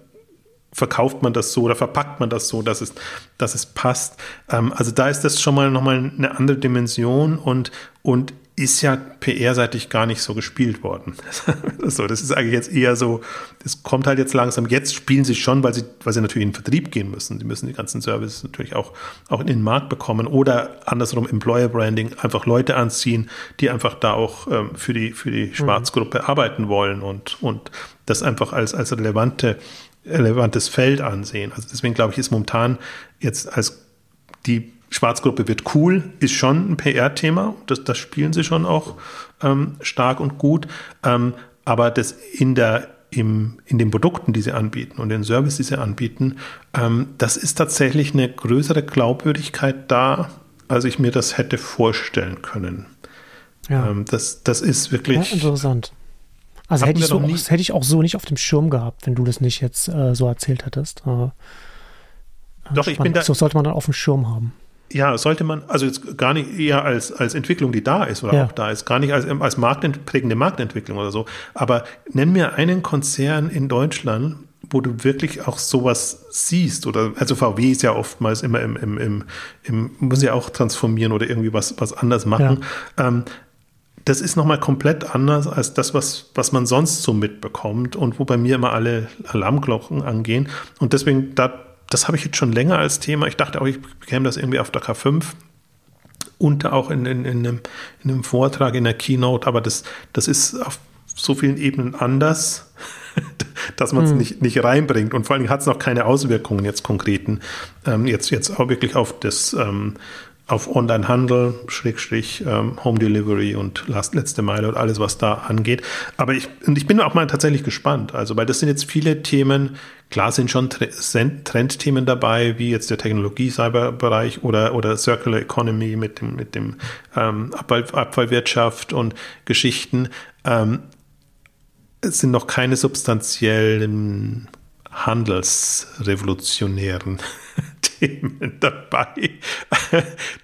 Speaker 2: verkauft man das so oder verpackt man das so, dass es, dass es passt. Ähm, also da ist das schon mal nochmal eine andere Dimension und, und ist ja PR-seitig gar nicht so gespielt worden. so, das ist eigentlich jetzt eher so, das kommt halt jetzt langsam. Jetzt spielen sie schon, weil sie, weil sie natürlich in den Vertrieb gehen müssen. Sie müssen die ganzen Services natürlich auch, auch in den Markt bekommen oder andersrum Employer Branding, einfach Leute anziehen, die einfach da auch ähm, für die, für die. Schwarzgruppe mhm. arbeiten wollen und, und das einfach als, als relevante, relevantes Feld ansehen. Also deswegen glaube ich, ist momentan jetzt als die Schwarzgruppe wird cool, ist schon ein PR-Thema. Das, das spielen sie schon auch ähm, stark und gut. Ähm, aber das in der im, in den Produkten, die sie anbieten und den Service, die sie anbieten, ähm, das ist tatsächlich eine größere Glaubwürdigkeit da, als ich mir das hätte vorstellen können. Ja. Ähm, das, das ist wirklich. Ja,
Speaker 1: interessant. Also hätte ich, so, das hätte ich auch so nicht auf dem Schirm gehabt, wenn du das nicht jetzt äh, so erzählt hättest. Äh,
Speaker 2: Doch, spannend. ich bin da.
Speaker 1: So sollte man dann auf dem Schirm haben
Speaker 2: ja, sollte man, also jetzt gar nicht eher als, als Entwicklung, die da ist oder ja. auch da ist, gar nicht als, als Marktent, prägende Marktentwicklung oder so. Aber nenn mir einen Konzern in Deutschland, wo du wirklich auch sowas siehst. Oder also VW ist ja oftmals immer im, im, im, im muss ja auch transformieren oder irgendwie was, was anders machen. Ja. Ähm, das ist nochmal komplett anders als das, was, was man sonst so mitbekommt und wo bei mir immer alle Alarmglocken angehen. Und deswegen, da das habe ich jetzt schon länger als Thema. Ich dachte auch, ich bekäme das irgendwie auf der K5 und auch in, in, in, einem, in einem Vortrag, in der Keynote, aber das, das ist auf so vielen Ebenen anders, dass man es hm. nicht, nicht reinbringt. Und vor allem hat es noch keine Auswirkungen jetzt konkreten, ähm, jetzt, jetzt auch wirklich auf das ähm, auf Online-Handel, Schrägstrich, ähm, Home Delivery und Last, letzte Meile und alles, was da angeht. Aber ich, und ich bin auch mal tatsächlich gespannt. Also, weil das sind jetzt viele Themen, klar sind schon Trendthemen dabei, wie jetzt der Technologie-Cyberbereich oder, oder Circular Economy mit dem, mit dem ähm, Abfall, Abfallwirtschaft und Geschichten. Ähm, es sind noch keine substanziellen handelsrevolutionären Themen dabei.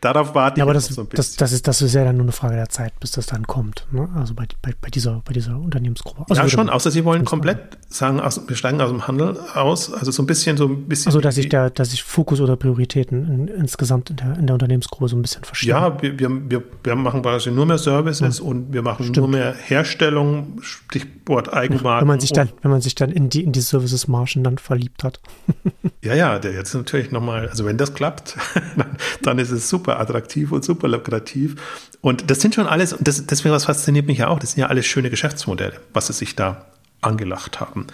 Speaker 2: Darauf warte
Speaker 1: ja, aber das, so ein bisschen. Das, das, ist, das ist ja dann nur eine Frage der Zeit, bis das dann kommt. Ne? Also bei, bei, bei, dieser, bei dieser Unternehmensgruppe.
Speaker 2: Also ja, schon, außer sie wollen komplett sagen, aus, wir steigen aus dem Handel aus. Also so ein bisschen, so ein bisschen.
Speaker 1: Also, dass sich der, dass sich Fokus oder Prioritäten in, insgesamt in der, in der Unternehmensgruppe so ein bisschen verschieben.
Speaker 2: Ja, wir, wir, wir, wir machen quasi nur mehr Services ja. und wir machen Stimmt. nur mehr Herstellung, Stichwort Eigenmarken.
Speaker 1: Wenn man sich dann, wenn man sich dann in die, in die Services-Margen dann verliebt hat.
Speaker 2: ja, ja, der jetzt natürlich nochmal, also wenn das klappt, dann, ist es super attraktiv und super lukrativ. Und das sind schon alles, und das, deswegen was fasziniert mich ja auch, das sind ja alles schöne Geschäftsmodelle, was es sich da angelacht haben.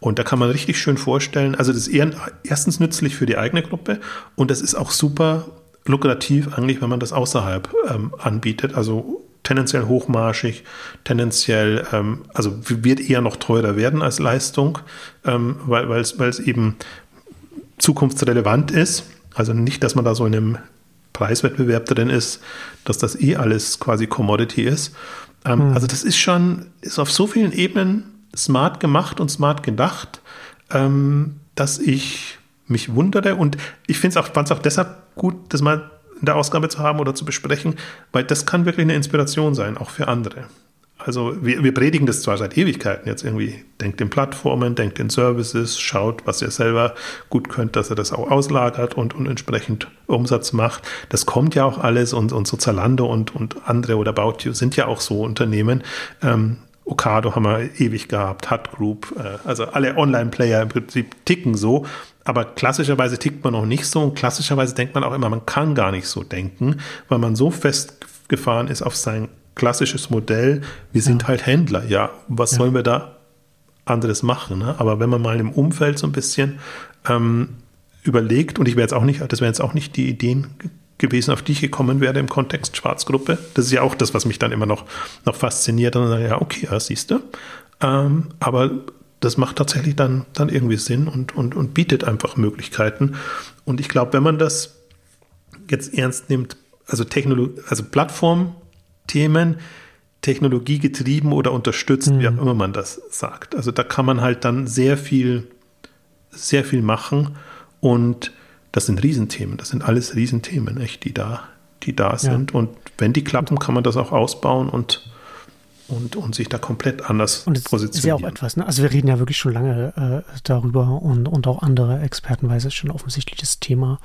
Speaker 2: Und da kann man richtig schön vorstellen, also das ist eher, erstens nützlich für die eigene Gruppe und das ist auch super lukrativ eigentlich, wenn man das außerhalb ähm, anbietet. Also tendenziell hochmarschig, tendenziell, ähm, also wird eher noch teurer werden als Leistung, ähm, weil es eben zukunftsrelevant ist. Also nicht, dass man da so in einem Preiswettbewerb drin ist, dass das eh alles quasi Commodity ist. Ähm, mhm. Also das ist schon, ist auf so vielen Ebenen smart gemacht und smart gedacht, ähm, dass ich mich wundere und ich finde es auch, fand es auch deshalb gut, das mal in der Ausgabe zu haben oder zu besprechen, weil das kann wirklich eine Inspiration sein, auch für andere. Also wir, wir predigen das zwar seit Ewigkeiten jetzt irgendwie, denkt in Plattformen, denkt in Services, schaut, was ihr selber gut könnt, dass er das auch auslagert und, und entsprechend Umsatz macht. Das kommt ja auch alles und, und so Zalando und, und andere oder About You sind ja auch so Unternehmen. Ähm, Okado haben wir ewig gehabt, Hut Group, äh, also alle Online-Player im Prinzip ticken so, aber klassischerweise tickt man noch nicht so und klassischerweise denkt man auch immer, man kann gar nicht so denken, weil man so festgefahren ist auf sein klassisches Modell, wir sind ja. halt Händler, ja, was ja. sollen wir da anderes machen? Ne? Aber wenn man mal im Umfeld so ein bisschen ähm, überlegt, und ich wäre jetzt auch nicht, das wären jetzt auch nicht die Ideen gewesen, auf die ich gekommen wäre im Kontext Schwarzgruppe. Das ist ja auch das, was mich dann immer noch, noch fasziniert. Und dann ja, okay, ja, siehst du. Ähm, aber das macht tatsächlich dann, dann irgendwie Sinn und, und, und bietet einfach Möglichkeiten. Und ich glaube, wenn man das jetzt ernst nimmt, also Technologie, also Plattformthemen, technologiegetrieben oder unterstützt, mhm. wie auch immer man das sagt. Also da kann man halt dann sehr viel, sehr viel machen und das sind Riesenthemen, das sind alles Riesenthemen, echt, die da, die da sind. Ja. Und wenn die klappen, kann man das auch ausbauen und und, und sich da komplett anders
Speaker 1: und positionieren. ist ja auch etwas, ne? Also wir reden ja wirklich schon lange äh, darüber und, und auch andere Experten, weil es schon ein offensichtliches Thema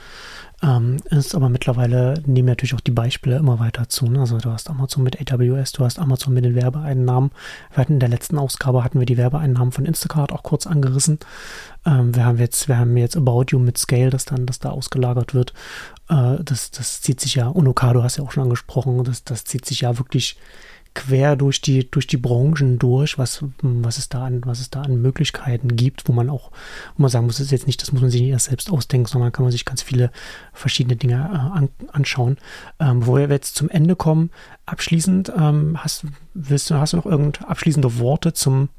Speaker 1: ähm, ist, aber mittlerweile nehmen natürlich auch die Beispiele immer weiter zu. Ne? Also du hast Amazon mit AWS, du hast Amazon mit den Werbeeinnahmen. Wir hatten in der letzten Ausgabe hatten wir die Werbeeinnahmen von Instacart auch kurz angerissen. Ähm, wir haben jetzt, wir haben jetzt About You mit Scale, das dann, das da ausgelagert wird. Äh, das, das zieht sich ja, und Okado hast ja auch schon angesprochen, das, das zieht sich ja wirklich quer durch die, durch die Branchen durch, was, was, es da an, was es da an Möglichkeiten gibt, wo man auch, wo man sagen muss, das ist jetzt nicht, das muss man sich nicht erst selbst ausdenken, sondern kann man sich ganz viele verschiedene Dinge äh, an, anschauen. Ähm, bevor wir jetzt zum Ende kommen, abschließend, ähm, hast, willst du, hast du noch irgend abschließende Worte zum,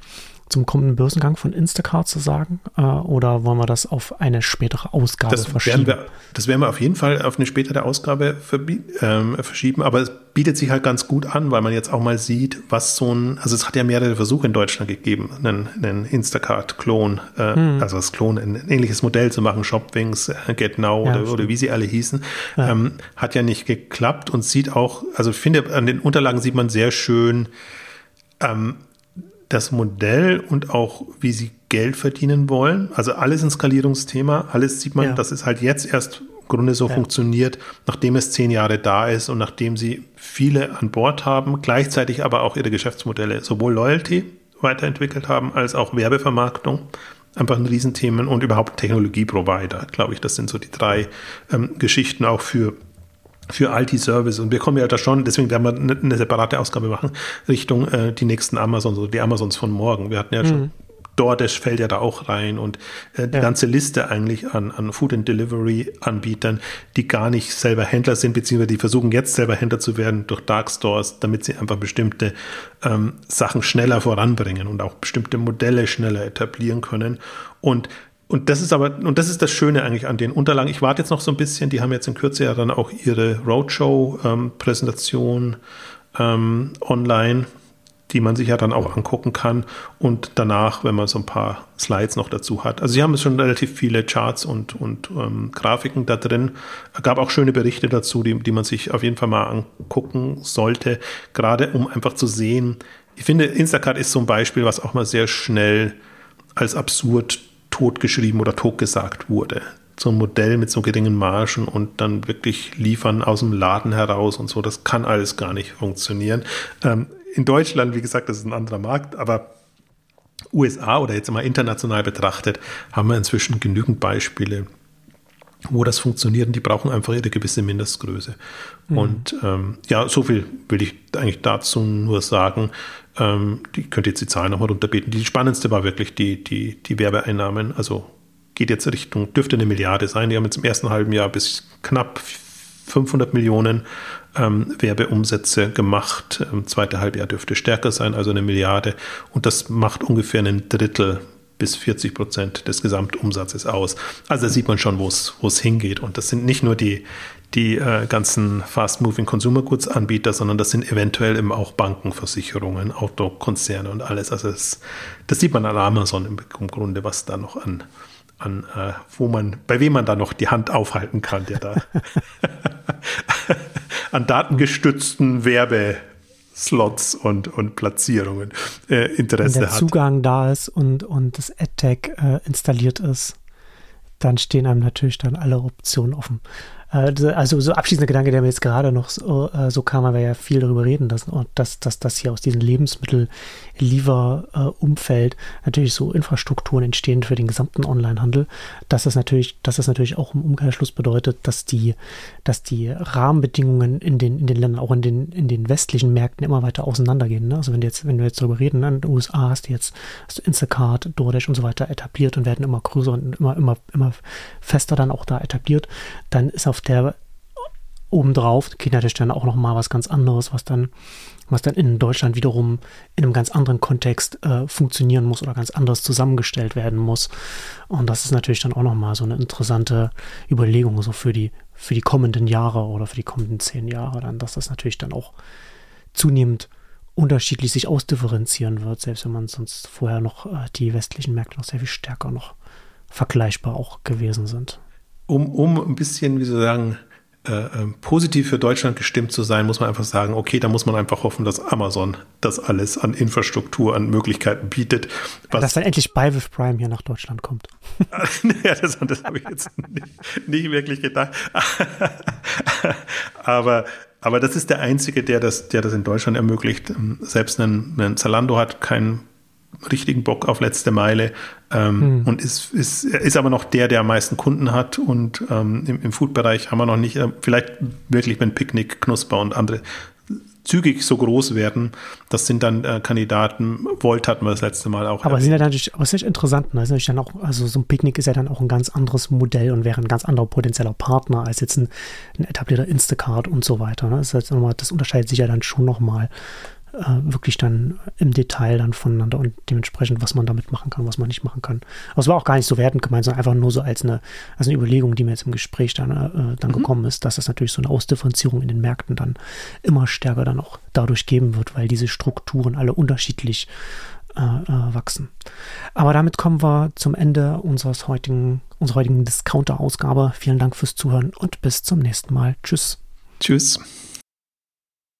Speaker 1: zum kommenden Börsengang von Instacart zu sagen? Äh, oder wollen wir das auf eine spätere Ausgabe
Speaker 2: das
Speaker 1: verschieben?
Speaker 2: Werden wir, das werden wir auf jeden Fall auf eine spätere Ausgabe ähm, verschieben, aber es bietet sich halt ganz gut an, weil man jetzt auch mal sieht, was so ein, also es hat ja mehrere Versuche in Deutschland gegeben, einen, einen Instacart-Klon, äh, hm. also das Klon, ein ähnliches Modell zu machen, Shopwings, äh, Get Now ja, oder, oder, wie sie alle hießen, ja. ähm, hat ja nicht geklappt und sieht auch, also ich finde, an den Unterlagen sieht man sehr schön, ähm, das Modell und auch, wie sie Geld verdienen wollen. Also alles ein Skalierungsthema, alles sieht man, ja. dass es halt jetzt erst im Grunde so ja. funktioniert, nachdem es zehn Jahre da ist und nachdem sie viele an Bord haben, gleichzeitig aber auch ihre Geschäftsmodelle, sowohl Loyalty weiterentwickelt haben, als auch Werbevermarktung. Einfach ein Riesenthemen und überhaupt Technologieprovider, glaube ich. Das sind so die drei ähm, Geschichten auch für für IT-Service. Und wir kommen ja da schon, deswegen werden wir eine, eine separate Ausgabe machen, Richtung äh, die nächsten Amazons, also die Amazons von morgen. Wir hatten ja mhm. schon DoorDash fällt ja da auch rein und äh, die ja. ganze Liste eigentlich an, an Food and Delivery Anbietern, die gar nicht selber Händler sind, beziehungsweise die versuchen jetzt selber Händler zu werden durch Dark Stores, damit sie einfach bestimmte ähm, Sachen schneller voranbringen und auch bestimmte Modelle schneller etablieren können. Und und das ist aber, und das ist das Schöne eigentlich an den Unterlagen. Ich warte jetzt noch so ein bisschen, die haben jetzt in Kürze ja dann auch ihre Roadshow-Präsentation ähm, online, die man sich ja dann auch angucken kann. Und danach, wenn man so ein paar Slides noch dazu hat. Also sie haben schon relativ viele Charts und, und ähm, Grafiken da drin. Es gab auch schöne Berichte dazu, die, die man sich auf jeden Fall mal angucken sollte, gerade um einfach zu sehen. Ich finde, Instacart ist so ein Beispiel, was auch mal sehr schnell als absurd totgeschrieben oder totgesagt wurde. So ein Modell mit so geringen Margen und dann wirklich liefern aus dem Laden heraus und so, das kann alles gar nicht funktionieren. Ähm, in Deutschland, wie gesagt, das ist ein anderer Markt, aber USA oder jetzt mal international betrachtet, haben wir inzwischen genügend Beispiele, wo das funktioniert und die brauchen einfach ihre gewisse Mindestgröße. Mhm. Und ähm, ja, so viel will ich eigentlich dazu nur sagen, ähm, die könnt jetzt die Zahlen nochmal runterbeten. Die spannendste war wirklich die, die, die Werbeeinnahmen. Also geht jetzt Richtung, dürfte eine Milliarde sein. Die haben jetzt im ersten halben Jahr bis knapp 500 Millionen ähm, Werbeumsätze gemacht. Im zweiten Halbjahr dürfte stärker sein, also eine Milliarde. Und das macht ungefähr ein Drittel bis 40 Prozent des Gesamtumsatzes aus. Also da sieht man schon, wo es hingeht. Und das sind nicht nur die, die äh, ganzen Fast-Moving Consumer Goods Anbieter, sondern das sind eventuell eben auch Banken, Versicherungen, Autokonzerne und alles. Also das, das sieht man an Amazon im, im Grunde, was da noch an, an äh, wo man, bei wem man da noch die Hand aufhalten kann, der da an datengestützten Werbe Slots und, und Platzierungen äh, Interesse
Speaker 1: Wenn der
Speaker 2: hat.
Speaker 1: Zugang da ist und, und das AdTag äh, installiert ist, dann stehen einem natürlich dann alle Optionen offen. Äh, also so abschließender Gedanke, der mir jetzt gerade noch so, äh, so kam, weil wir ja viel darüber reden, dass, dass, dass, dass hier aus diesem Lebensmittel-Liefer-Umfeld natürlich so Infrastrukturen entstehen für den gesamten Onlinehandel, dass das natürlich, dass das natürlich auch im Umkehrschluss bedeutet, dass die, dass die Rahmenbedingungen in den, in den Ländern, auch in den, in den westlichen Märkten immer weiter auseinandergehen. Ne? Also wenn jetzt, wenn wir jetzt darüber reden, ne, in den USA hast du jetzt hast du Instacart, DoorDash und so weiter etabliert und werden immer größer und immer, immer, immer fester dann auch da etabliert, dann ist auf der obendrauf geht natürlich dann auch noch mal was ganz anderes, was dann, was dann in Deutschland wiederum in einem ganz anderen Kontext äh, funktionieren muss oder ganz anders zusammengestellt werden muss. Und das ist natürlich dann auch noch mal so eine interessante Überlegung so für die, für die kommenden Jahre oder für die kommenden zehn Jahre dann, dass das natürlich dann auch zunehmend unterschiedlich sich ausdifferenzieren wird, selbst wenn man sonst vorher noch äh, die westlichen Märkte noch sehr viel stärker noch vergleichbar auch gewesen sind
Speaker 2: um, um ein bisschen, wie soll ich sagen, äh, ähm, positiv für Deutschland gestimmt zu sein, muss man einfach sagen, okay, da muss man einfach hoffen, dass Amazon das alles an Infrastruktur, an Möglichkeiten bietet.
Speaker 1: Dass dann endlich bei with Prime hier nach Deutschland kommt.
Speaker 2: ja, das, das habe ich jetzt nicht, nicht wirklich gedacht. aber, aber das ist der Einzige, der das, der das in Deutschland ermöglicht. Selbst ein, ein Zalando hat keinen richtigen Bock auf letzte Meile ähm, hm. und ist, ist, ist aber noch der, der am meisten Kunden hat. Und ähm, im, im Food-Bereich haben wir noch nicht, äh, vielleicht wirklich, wenn Picknick, Knusper und andere zügig so groß werden. Das sind dann äh, Kandidaten. Volt hatten wir das letzte Mal auch.
Speaker 1: Aber sind ja natürlich, aber ist nicht interessant. Ne? Ist natürlich dann auch, also so ein Picknick ist ja dann auch ein ganz anderes Modell und wäre ein ganz anderer potenzieller Partner als jetzt ein, ein etablierter Instacart und so weiter. Ne? Das, ist halt nochmal, das unterscheidet sich ja dann schon nochmal wirklich dann im Detail dann voneinander und dementsprechend, was man damit machen kann, was man nicht machen kann. Aber es war auch gar nicht so wertend gemeint, sondern einfach nur so als eine, als eine Überlegung, die mir jetzt im Gespräch dann, äh, dann mhm. gekommen ist, dass es natürlich so eine Ausdifferenzierung in den Märkten dann immer stärker dann auch dadurch geben wird, weil diese Strukturen alle unterschiedlich äh, äh, wachsen. Aber damit kommen wir zum Ende unseres heutigen, unserer heutigen Discounter-Ausgabe. Vielen Dank fürs Zuhören und bis zum nächsten Mal. Tschüss.
Speaker 2: Tschüss.